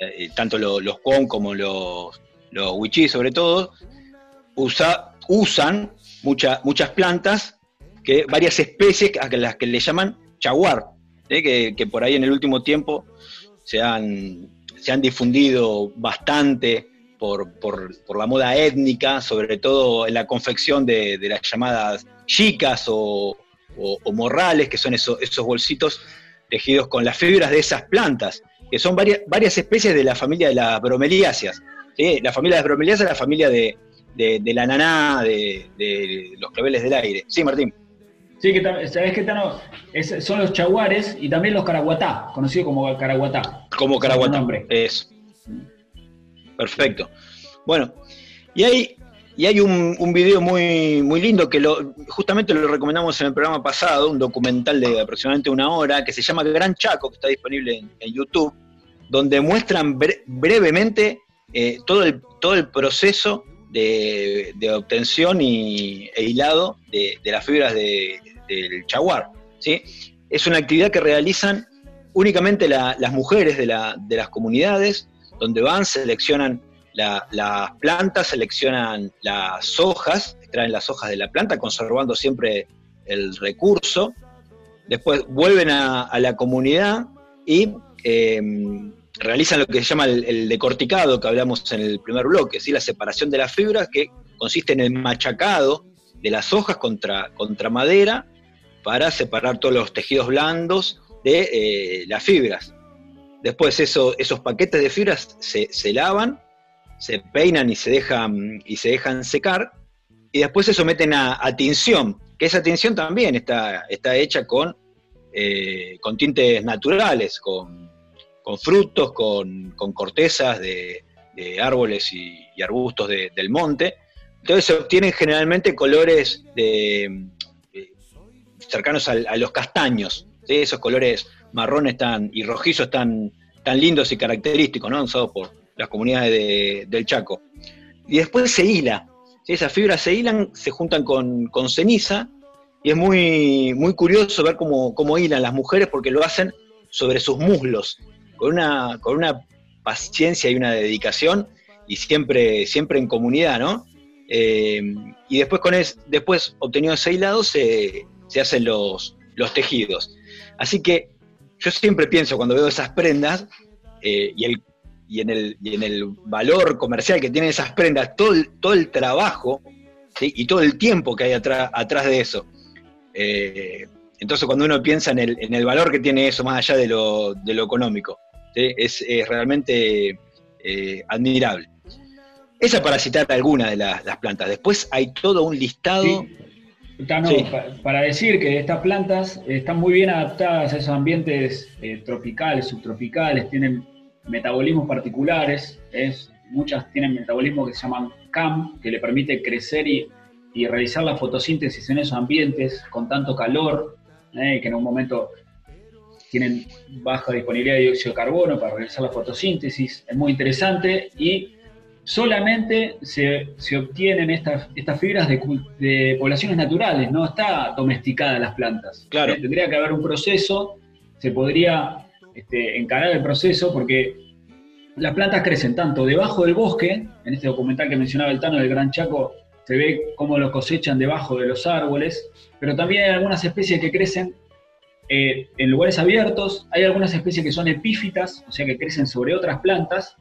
eh, tanto lo- los Con como los, los Wichí sobre todo, usa- usan mucha- muchas plantas, que, varias especies a las que le llaman chaguar, ¿eh? que, que por ahí en el último tiempo se han, se han difundido bastante por, por- por la moda étnica, sobre todo en la confección de, de las llamadas chicas o, o- morrales, que son esos, esos bolsitos tejidos con las fibras de esas plantas, que son varias, varias especies de la familia de las bromeliáceas. La familia de las bromeliáceas es la familia de, de- de la naná, de, de los claveles del aire. Sí, Martín. Sí, que sabés que Tano, Es- son los chaguares y también los caraguatá, conocidos como caraguatá. Como Caraguatá. Eso. Perfecto. Bueno, y hay, y hay un, un video muy, muy lindo que lo, justamente lo recomendamos en el programa pasado, un documental de aproximadamente una hora, que se llama Gran Chaco, que está disponible en, en YouTube, donde muestran bre- brevemente eh, todo, el, todo el proceso de, de obtención y, e hilado de, de las fibras de- del chaguar. ¿sí? Es una actividad que realizan únicamente la- las mujeres de, la- de las comunidades, donde van, seleccionan la- las plantas, seleccionan las hojas, extraen las hojas de la planta, conservando siempre el recurso. Después vuelven a, la comunidad y eh, realizan lo que se llama el, decorticado que hablamos en el primer bloque, ¿sí? la separación de las fibras, que consiste en el machacado de las hojas contra madera para separar todos los tejidos blandos de eh, las fibras. Después eso- esos paquetes de fibras se, se lavan, se peinan y se dejan, y se dejan secar, y después se someten a, a tinción, que esa tinción también está, está hecha con, eh, con tintes naturales, con, con frutos, con, con cortezas de, árboles y, arbustos de- del monte. Entonces se obtienen generalmente colores de, cercanos a, los castaños, esos colores marrones tan, y rojizos tan, tan lindos y característicos, ¿no? usados por las comunidades de- del Chaco. Y después se hila, esas fibras se hilan, se juntan con, con ceniza, y es muy, muy curioso ver cómo, cómo hilan las mujeres porque lo hacen sobre sus muslos, con una, con una paciencia y una dedicación, y siempre, siempre en comunidad, ¿no? Eh, y después, con es, después obtenido ese hilado, se, se hacen los, los tejidos. Así que yo siempre pienso cuando veo esas prendas eh, y, el, y, en el, y en el valor comercial que tienen esas prendas, todo el, todo el trabajo y todo el tiempo que hay atrás, atrás de eso. Eh, entonces cuando uno piensa en el, en el valor que tiene eso, más allá de lo, económico, es, es realmente eh, admirable. Esa para citar alguna de las, plantas. Después hay todo un listado. Tano, Sí. pa- para decir que estas plantas están muy bien adaptadas a esos ambientes eh, tropicales, subtropicales, tienen metabolismos particulares, es, muchas tienen metabolismo que se llaman CAM, que le permite crecer y, y realizar la fotosíntesis en esos ambientes con tanto calor, eh, que en un momento tienen baja disponibilidad de dióxido de carbono para realizar la fotosíntesis, es muy interesante y solamente se, se obtienen estas, estas fibras de, poblaciones naturales, no está domesticada las plantas. Claro. Eh, Tendría que haber un proceso, se podría este, encarar el proceso porque las plantas crecen tanto debajo del bosque, en este documental que mencionaba el Tano del Gran Chaco, se ve cómo lo cosechan debajo de los árboles, pero también hay algunas especies que crecen eh, en lugares abiertos, hay algunas especies que son epífitas, o sea que crecen sobre otras plantas,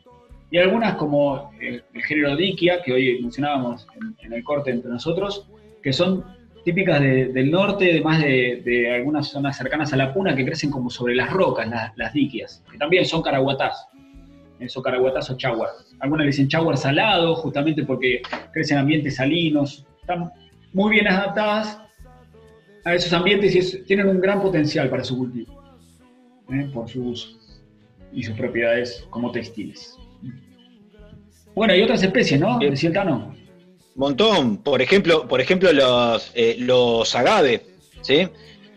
y algunas como eh, el género Diquia, que hoy mencionábamos en, el corte entre nosotros, que son típicas de- del norte, además de, de algunas zonas cercanas a la puna que crecen como sobre las rocas, las, diquias, que también son caraguatás. Eh, Son caraguatás o chaguar. Algunas le dicen chaguar salado, justamente porque crecen en ambientes salinos. Están muy bien adaptadas a esos ambientes y tienen un gran potencial para su cultivo, eh, por su uso y sus propiedades como textiles. Bueno, hay otras especies, ¿no? El Tano. Montón, por ejemplo, por ejemplo los, eh, los agave, ¿sí?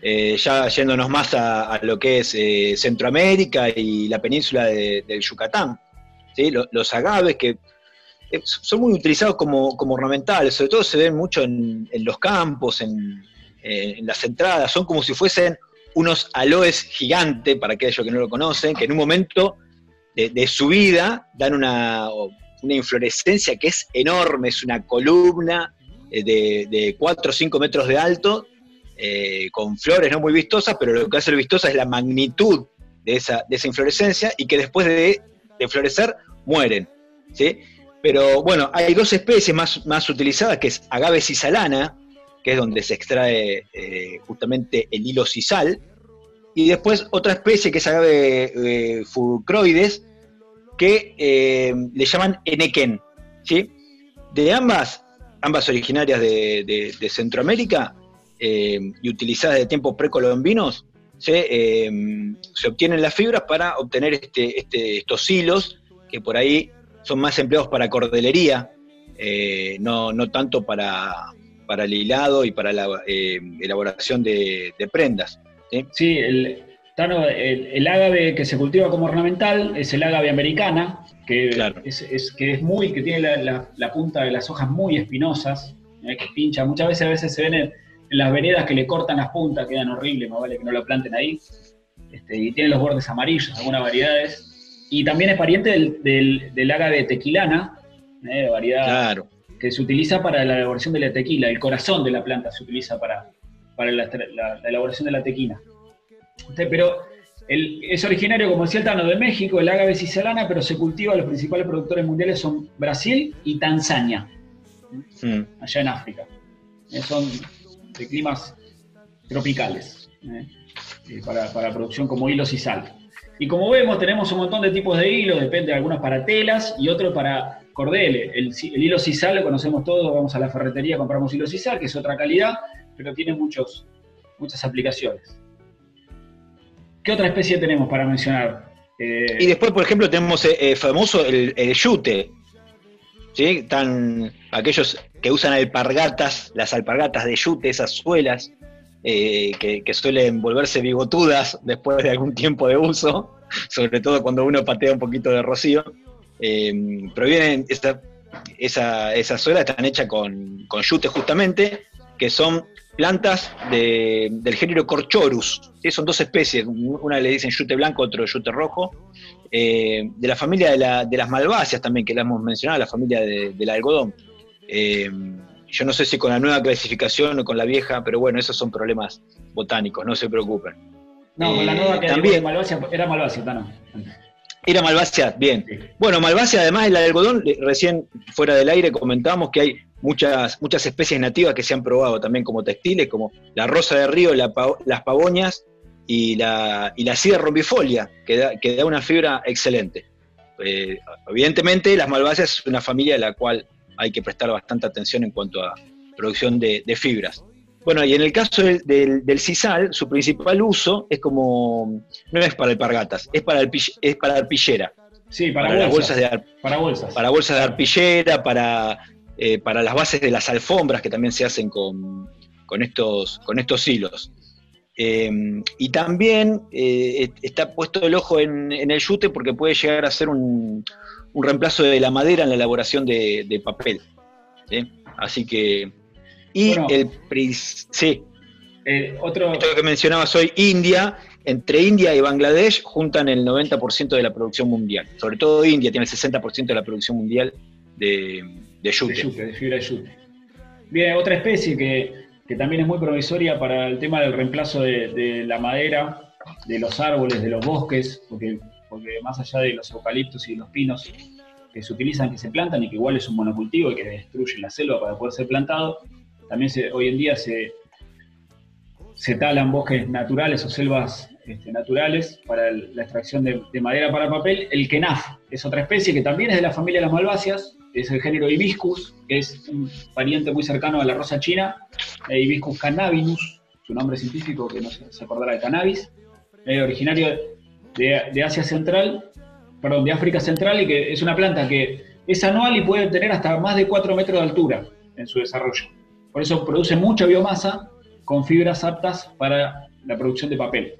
Eh, ya yéndonos más a, a lo que es eh, Centroamérica y la península de- del Yucatán, ¿sí? Lo- Los, agaves que eh, son muy utilizados como, como ornamentales, sobre todo se ven mucho en, en los campos, en, eh, en las entradas, son como si fuesen unos aloes gigantes, para aquellos que no lo conocen, que en un momento de, de su vida dan una, una inflorescencia que es enorme, es una columna eh, de, de 4 o 5 metros de alto, eh, con flores no muy vistosas, pero lo que hace lo vistosa es la magnitud de esa, inflorescencia y que después de, de florecer mueren. ¿sí? Pero bueno, hay dos especies más, más utilizadas, que es agave cisalana, que es donde se extrae eh, justamente el hilo sisal, y después otra especie que es agave eh, fulcroides, que eh, le llaman enequén. ¿sí? De ambas, ambas originarias de, Centroamérica eh, y utilizadas de tiempos precolombinos, se, eh, se obtienen las fibras para obtener este, este- estos hilos que por ahí son más empleados para cordelería, eh, no, no tanto para, para el hilado y para la eh, elaboración de, de prendas. ¿sí? Sí, el, Tano, el, el ágave que se cultiva como ornamental es el ágave americana, que, Claro. es, es- que es muy, que tiene la, la- la punta de las hojas muy espinosas, eh, que pincha. Muchas veces a veces se ven en, en las veredas que le cortan las puntas, quedan horribles, más vale que no lo planten ahí. Este, y tiene los bordes amarillos, algunas variedades. Y también es pariente del, del, del ágave tequilana, eh, variedad Claro. que se utiliza para la elaboración de la tequila. El corazón de la planta se utiliza para, para la, la- la elaboración de la tequila. Pero el- es originario, como decía el Tano, de México, el ágave cisalana, pero se cultiva, los principales productores mundiales son Brasil y Tanzania, Mm. allá en África. Eh, son de climas tropicales, eh, eh, para, para producción como hilos y sal. Y como vemos, tenemos un montón de tipos de hilos, depende, algunos para telas y otros para cordele. El, ci- el hilo sisal lo conocemos todos, vamos a la ferretería, compramos hilo sisal, que es otra calidad, pero tiene muchos, muchas aplicaciones. ¿Qué otra especie tenemos para mencionar? Eh, Y después, por ejemplo, tenemos eh, eh, famoso el, yute, ¿sí? Tan, aquellos que usan alpargatas, las alpargatas de yute, esas suelas, eh, que, suelen volverse bigotudas después de algún tiempo de uso, sobre todo cuando uno patea un poquito de rocío. Provienen, esa, esa, esas suelas están hechas con yute justamente, que son plantas de- del género Corchorus. ¿sí? Son dos especies, una le dicen yute blanco, otro yute rojo, eh, de la familia de, la- de las malváceas también, que la hemos mencionado, la familia de- del algodón. Eh, yo no sé si con la nueva clasificación o con la vieja, pero bueno, esos son problemas botánicos, no se preocupen. no, con la eh, nueva que también- Malvasia, era Malvasia, Tano. Era malvácea, bien. Sí. Bueno, malvácea, además del algodón, recién fuera del aire comentábamos que hay muchas, muchas especies nativas que se han probado también como textiles, como la rosa de río, la las pavoñas y la, y la sida rombifolia, que da, que da una fibra excelente. Eh, evidentemente, las malváceas es una familia a la cual hay que prestar bastante atención en cuanto a producción de, de fibras. Bueno, y en el caso del, del, del sisal, su principal uso es como, no es para alpargatas, es para, alpi- es para arpillera, Sí, para, para, las bolsas. de, para bolsas. para bolsas de arpillera, para, eh, para las bases de las alfombras que también se hacen con, con estos, con estos hilos. Eh, y también eh, está puesto el ojo en, en el yute porque puede llegar a ser un, un reemplazo de la madera en la elaboración de, de papel. ¿sí? Así que. Y Bueno. el. Sí, otro, esto que mencionabas hoy, India, entre India y Bangladesh juntan el 90% de la producción mundial. Sobre todo India tiene el 60% de la producción mundial de, de de yute. de fibra de yute. Bien, otra especie que, que también es muy provisoria para el tema del reemplazo de, de la madera, de los árboles, de los bosques, porque, porque más allá de los eucaliptos y los pinos que se utilizan, que se plantan y que igual es un monocultivo y que destruyen la selva para poder ser plantado, también se- hoy en día se, se talan bosques naturales o selvas este, naturales para el- la extracción de, de madera para papel. El kenaf es otra especie que también es de la familia de las malváceas, es el género Hibiscus, que es un pariente muy cercano a la rosa china, eh, Hibiscus cannabinus, su nombre científico que no se, se acordará de cannabis, eh, originario de, de Asia Central, perdón, de África Central y que es una planta que es anual y puede tener hasta más de 4 metros de altura en su desarrollo. Por eso produce mucha biomasa con fibras aptas para la producción de papel.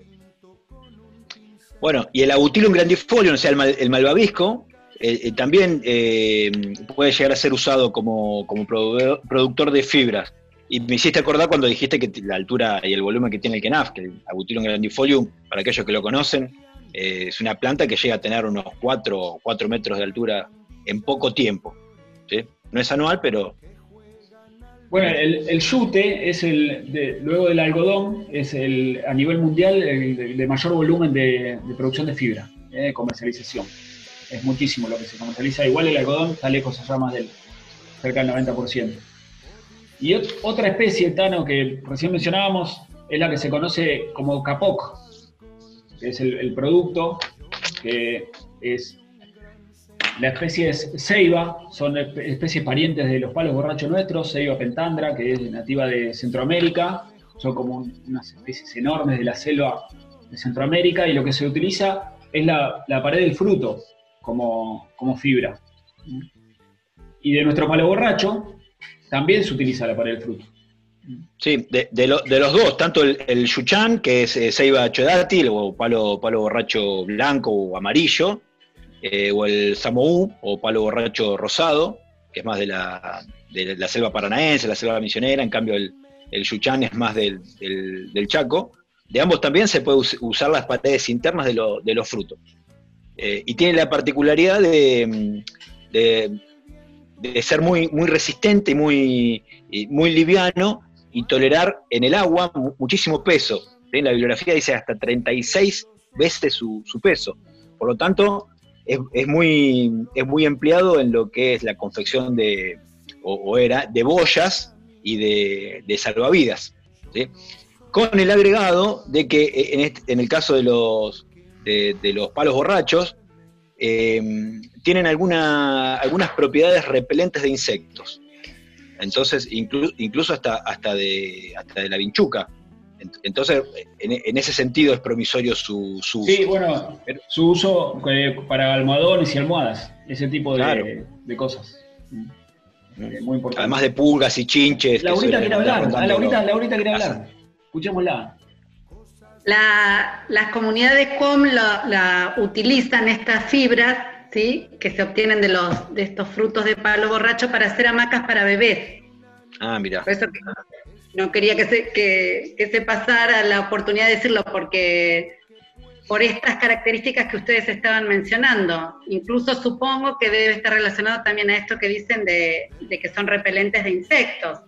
Bueno, y el Abutilum grandifolium, o sea, el, mal- el malvavisco, eh, eh, también eh, puede llegar a ser usado como, como productor de fibras. Y me hiciste acordar cuando dijiste que la altura y el volumen que tiene el kenaf, que el Abutilum grandifolium, para aquellos que lo conocen, es una planta que llega a tener unos 4, 4 metros de altura en poco tiempo. No es anual, pero Bueno, el, el yute es el, luego del algodón, es el a nivel mundial el de, mayor volumen de, producción de fibra, eh, de comercialización. Es muchísimo lo que se comercializa. Igual el algodón está lejos allá más del cerca del 90%. Y ot- otra especie, Tano, que recién mencionábamos, es la que se conoce como capoc, que es el producto que es la especie es ceiba, son espe- especies parientes de los palos borrachos nuestros, ceiba pentandra, que es nativa de Centroamérica, son como un- unas especies enormes de la selva de Centroamérica, y lo que se utiliza es la, la pared del fruto como, como fibra. Y de nuestro palo borracho también se utiliza la pared del fruto. Sí, de, de lo- de los dos, tanto el, el yuchán, que es eh, ceiba chodátil o palo, palo borracho blanco o amarillo, eh, o el samoú o palo borracho rosado, que es más de la, de la selva paranaense, la selva misionera, en cambio el, el yuchán es más del, del- Chaco. De ambos también se puede us- usar las paredes internas de, de los frutos. Eh, y tiene la particularidad de, de- de ser muy, muy resistente y muy, muy liviano y tolerar en el agua mu- muchísimo peso. ¿sí? La bibliografía dice hasta 36 veces su, su peso. Por lo tanto, es, es muy, es muy empleado en lo que es la confección de, o, era, de boyas y de, salvavidas. Con el agregado de que eh, en, este- en el caso de los, de, los palos borrachos, eh, tienen alguna, algunas propiedades repelentes de insectos. Entonces, inclu- incluso hasta, hasta, de, hasta de la vinchuca. Ent- Entonces, en, en ese sentido es promisorio su, su uso. Sí, bueno, su uso eh, para almohadones y almohadas, ese tipo de, Claro. de cosas. Eh, muy importante. Además de pulgas y chinches. que Laurita quiere hablar, ah, rondando Laurita, Laurita quiere hablar. Escuchémosla. La- las comunidades COM la, la utilizan estas fibras ¿sí? que se obtienen de, los, de estos frutos de palo borracho para hacer hamacas para bebés. Ah, mira. Por eso que no quería que se, que, se pasara la oportunidad de decirlo, porque por estas características que ustedes estaban mencionando, incluso supongo que debe estar relacionado también a esto que dicen de, de que son repelentes de insectos.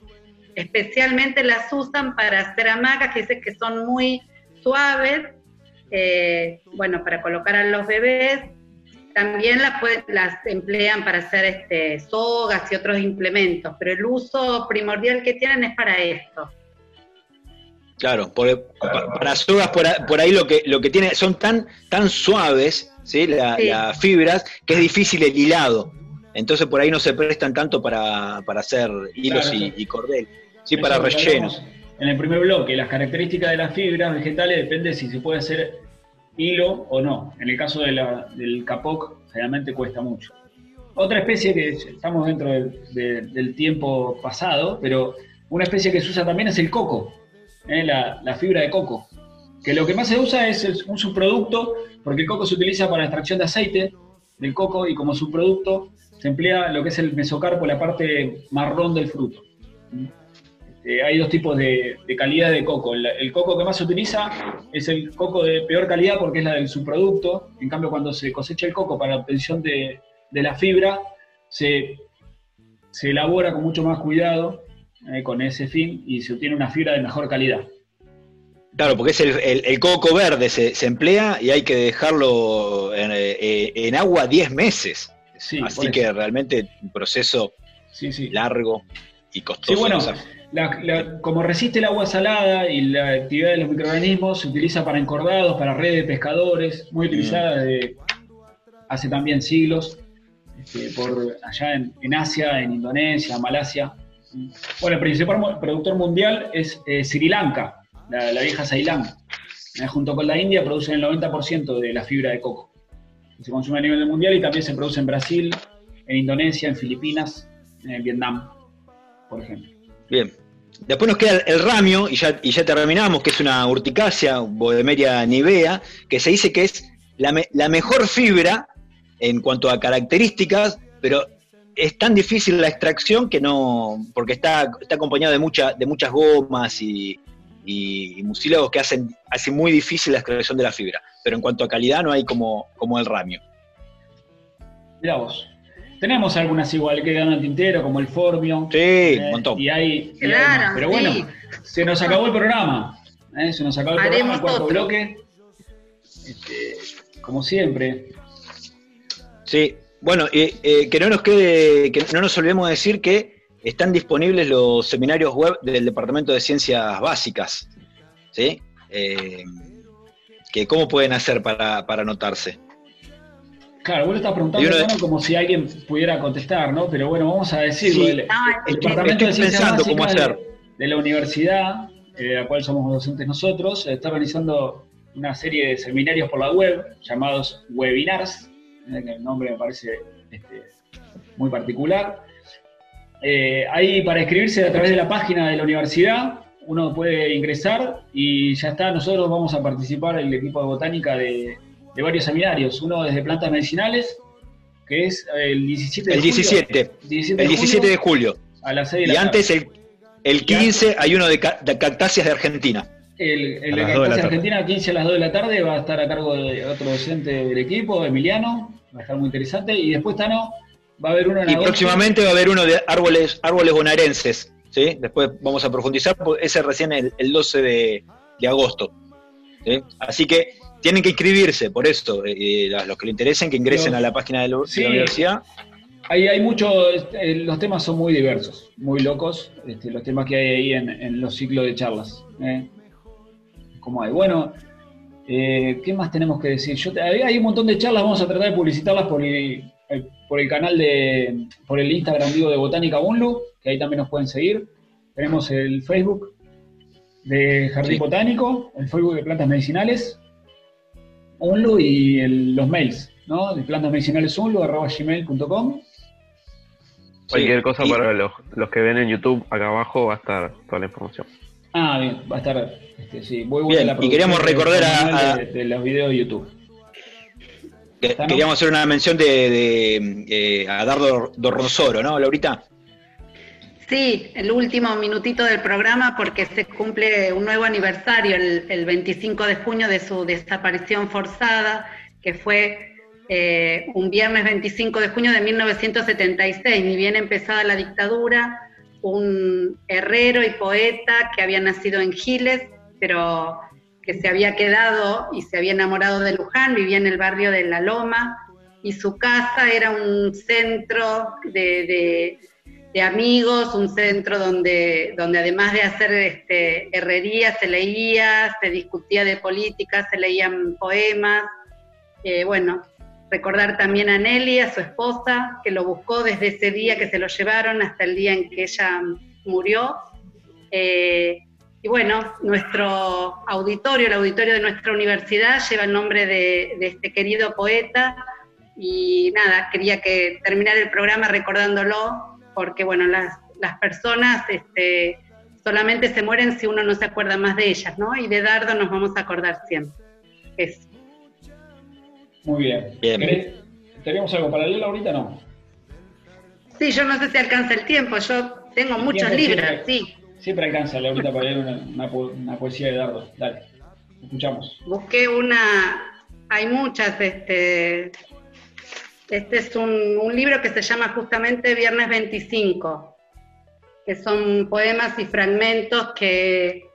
Especialmente las usan para hacer hamacas que dicen que son muy suaves, eh, bueno, para colocar a los bebés. También las, puede- las emplean para hacer este, sogas y otros implementos, pero el uso primordial que tienen es para esto. Claro, por- pa- para sogas por, por ahí lo que, lo que tiene, son tan, tan suaves, ¿sí? La- Sí. las fibras, que es difícil el hilado. Entonces por ahí no se prestan tanto para, para hacer hilos Claro, y, y cordel, sí Eso para rellenos. En el primer bloque, las características de las fibras vegetales depende si se puede hacer hilo o no. En el caso del capoc, generalmente cuesta mucho. Otra especie que estamos dentro de- de- del tiempo pasado, pero una especie que se usa también es el coco, ¿eh? la, fibra de coco. Que lo que más se usa es un subproducto, porque el coco se utiliza para la extracción de aceite del coco y como subproducto se emplea lo que es el mesocarpo, la parte marrón del fruto. Hay dos tipos de, de calidad de coco. El, el coco que más se utiliza es el coco de peor calidad porque es la del subproducto. En cambio, cuando se cosecha el coco para la obtención de, de la fibra, se, se elabora con mucho más cuidado eh, con ese fin y se obtiene una fibra de mejor calidad. Claro, porque es el, el- el coco verde, se, se emplea y hay que dejarlo en, eh, en agua 10 meses. Sí, Así que realmente un proceso Sí, sí. largo. y costoso. Sí, bueno. La- la- como resiste el agua salada y la actividad de los microorganismos, se utiliza para encordados, para redes de pescadores, muy utilizada desde hace también siglos, este, por allá en, en Asia, en Indonesia, Malasia. Bueno, el principal productor mundial es eh, Sri Lanka, la, la vieja Ceilán. Eh, junto con la India producen el 90% de la fibra de coco. Se consume a nivel mundial y también se produce en Brasil, en Indonesia, en Filipinas, en Vietnam, por ejemplo. Bien. Después nos queda el ramio, y ya, y ya terminamos, que es una urticácea, Bodemeria nivea, que se dice que es la, me- la mejor fibra en cuanto a características, pero es tan difícil la extracción que no, porque está, está acompañado de, mucha, de muchas gomas y, y, mucílagos que hacen, hacen muy difícil la extracción de la fibra. Pero en cuanto a calidad no hay como, como el ramio. Mirá vos. Tenemos algunas igual que dan al tintero, como el Formio. Sí, eh, un montón. Y hay, y hay Claro, más. Pero sí. bueno, se nos acabó el programa. ¿eh? Se nos acabó el programa, el cuarto otro. bloque. Este, como siempre. Sí, bueno, eh, eh, que no nos quede, que no nos olvidemos de decir que están disponibles los seminarios web del Departamento de Ciencias Básicas, ¿sí? Eh, que cómo pueden hacer para, para anotarse. Claro, vos lo estás preguntando de- como si alguien pudiera contestar, ¿no? Pero bueno, vamos a decirlo. Sí. El, Estoy, Departamento estoy de Ciencias pensando cómo hacer. De, de la universidad, eh, de la cual somos docentes nosotros, está organizando una serie de seminarios por la web llamados webinars, eh, que el nombre me parece este, muy particular. Eh, ahí para inscribirse a través de la página de la universidad, uno puede ingresar y ya está, nosotros vamos a participar, el equipo de botánica, de, de varios seminarios, uno desde plantas medicinales, que es el 17 de El julio. 17, 17 el 17 de julio, julio. a las 6 de la Y tarde. antes, el, el 15, hay uno de, ca- de cactáceas de Argentina. El, de dos de la tarde. Argentina, 15 a las 2 de la tarde, va a estar a cargo de otro docente del equipo, Emiliano, va a estar muy interesante. Y después, Tano, va a haber uno en Y agosto. próximamente va a haber uno de árboles, árboles bonaerenses. ¿sí? Después vamos a profundizar, porque ese recién el, el 12 de, de agosto. ¿sí? Así que tienen que inscribirse, por eso, eh, a los que le interesen, que ingresen a la página de, la- de Sí. la universidad. Hay, hay mucho, este, los temas son muy diversos, muy locos, este, los temas que hay ahí en, en los ciclos de charlas. ¿eh? Como hay. Bueno, eh, ¿qué más tenemos que decir? Yo hay, un montón de charlas, vamos a tratar de publicitarlas por el, el- por el canal de, por el Instagram vivo de Botánica Unlu, que ahí también nos pueden seguir. Tenemos el Facebook de Jardín Sí. Botánico, el Facebook de Plantas Medicinales, Unlu y el- los mails, ¿no? De plantasmedicinalesunlu.gmail.com Cualquier Sí. cosa Y- para los, los que ven en YouTube, acá abajo va a estar toda la información. Ah, bien, va a estar, este, sí, buena Bien, la y queríamos de- recordar a- de, de los videos de YouTube. Queríamos hacer una mención de, de, eh, a Dardo Dorronsoro, ¿no, Laurita? Sí, el último minutito del programa porque se cumple un nuevo aniversario, el, el 25 de junio, de su desaparición forzada, que fue eh, un viernes 25 de junio de 1976, ni bien empezada la dictadura, un herrero y poeta que había nacido en Giles, pero que se había quedado y se había enamorado de Luján, vivía en el barrio de La Loma, y su casa era un centro de, de- de amigos, un centro donde, donde además de hacer este, herrería, se leía, se discutía de política, se leían poemas. Eh, bueno, recordar también a Nelly, a su esposa, que lo buscó desde ese día que se lo llevaron hasta el día en que ella murió. Eh, y bueno, nuestro auditorio, el auditorio de nuestra universidad, lleva el nombre de, de este querido poeta. Y nada, quería que terminar el programa recordándolo, porque bueno, las, las personas este, solamente se mueren si uno no se acuerda más de ellas, ¿no? Y de Dardo nos vamos a acordar siempre. Eso. Muy bien. Bien. ¿Querés- ¿Teníamos algo para leer ahorita? No. Sí, yo no sé si alcanza el tiempo, yo tengo muchos tiempo libros, siempre. sí. Siempre alcanza ahorita para leer una, una po- una poesía de Dardo. Dale, escuchamos. Busqué una, hay muchas, este, este es un, libro que se llama justamente Viernes 25, que son poemas y fragmentos que,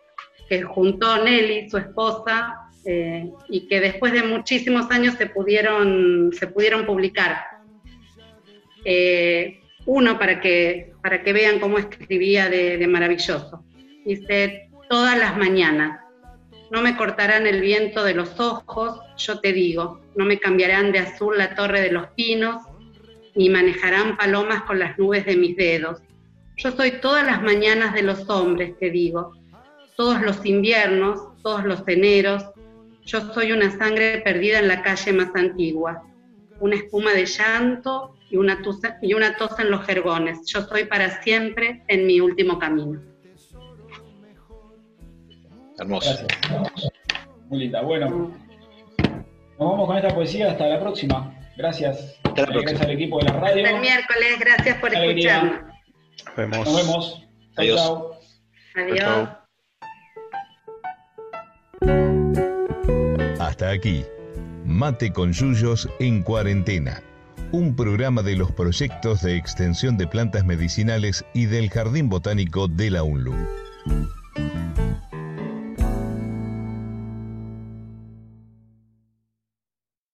que juntó Nelly, su esposa, eh, y que después de muchísimos años se pudieron, se pudieron publicar. Eh, uno para que, para que vean cómo escribía de, de maravilloso. Dice, todas las mañanas, no me cortarán el viento de los ojos, yo te digo, no me cambiarán de azul la torre de los pinos, ni manejarán palomas con las nubes de mis dedos. Yo soy todas las mañanas de los hombres, te digo, todos los inviernos, todos los eneros, yo soy una sangre perdida en la calle más antigua, una espuma de llanto y una, tusa- y una tos en los jergones. Yo soy para siempre en mi último camino. Hermoso. Gracias. Muy linda. Bueno, nos vamos con esta poesía. Hasta la próxima. Gracias. Hasta la Gracias próxima. al equipo de la radio. Hasta el miércoles, gracias por escucharnos. Nos vemos. Nos vemos. Chau, Adiós. chau. Adiós. Chau. Hasta aquí, Mate con Yuyos en cuarentena, un programa de los proyectos de extensión de plantas medicinales y del Jardín Botánico de la UNLU.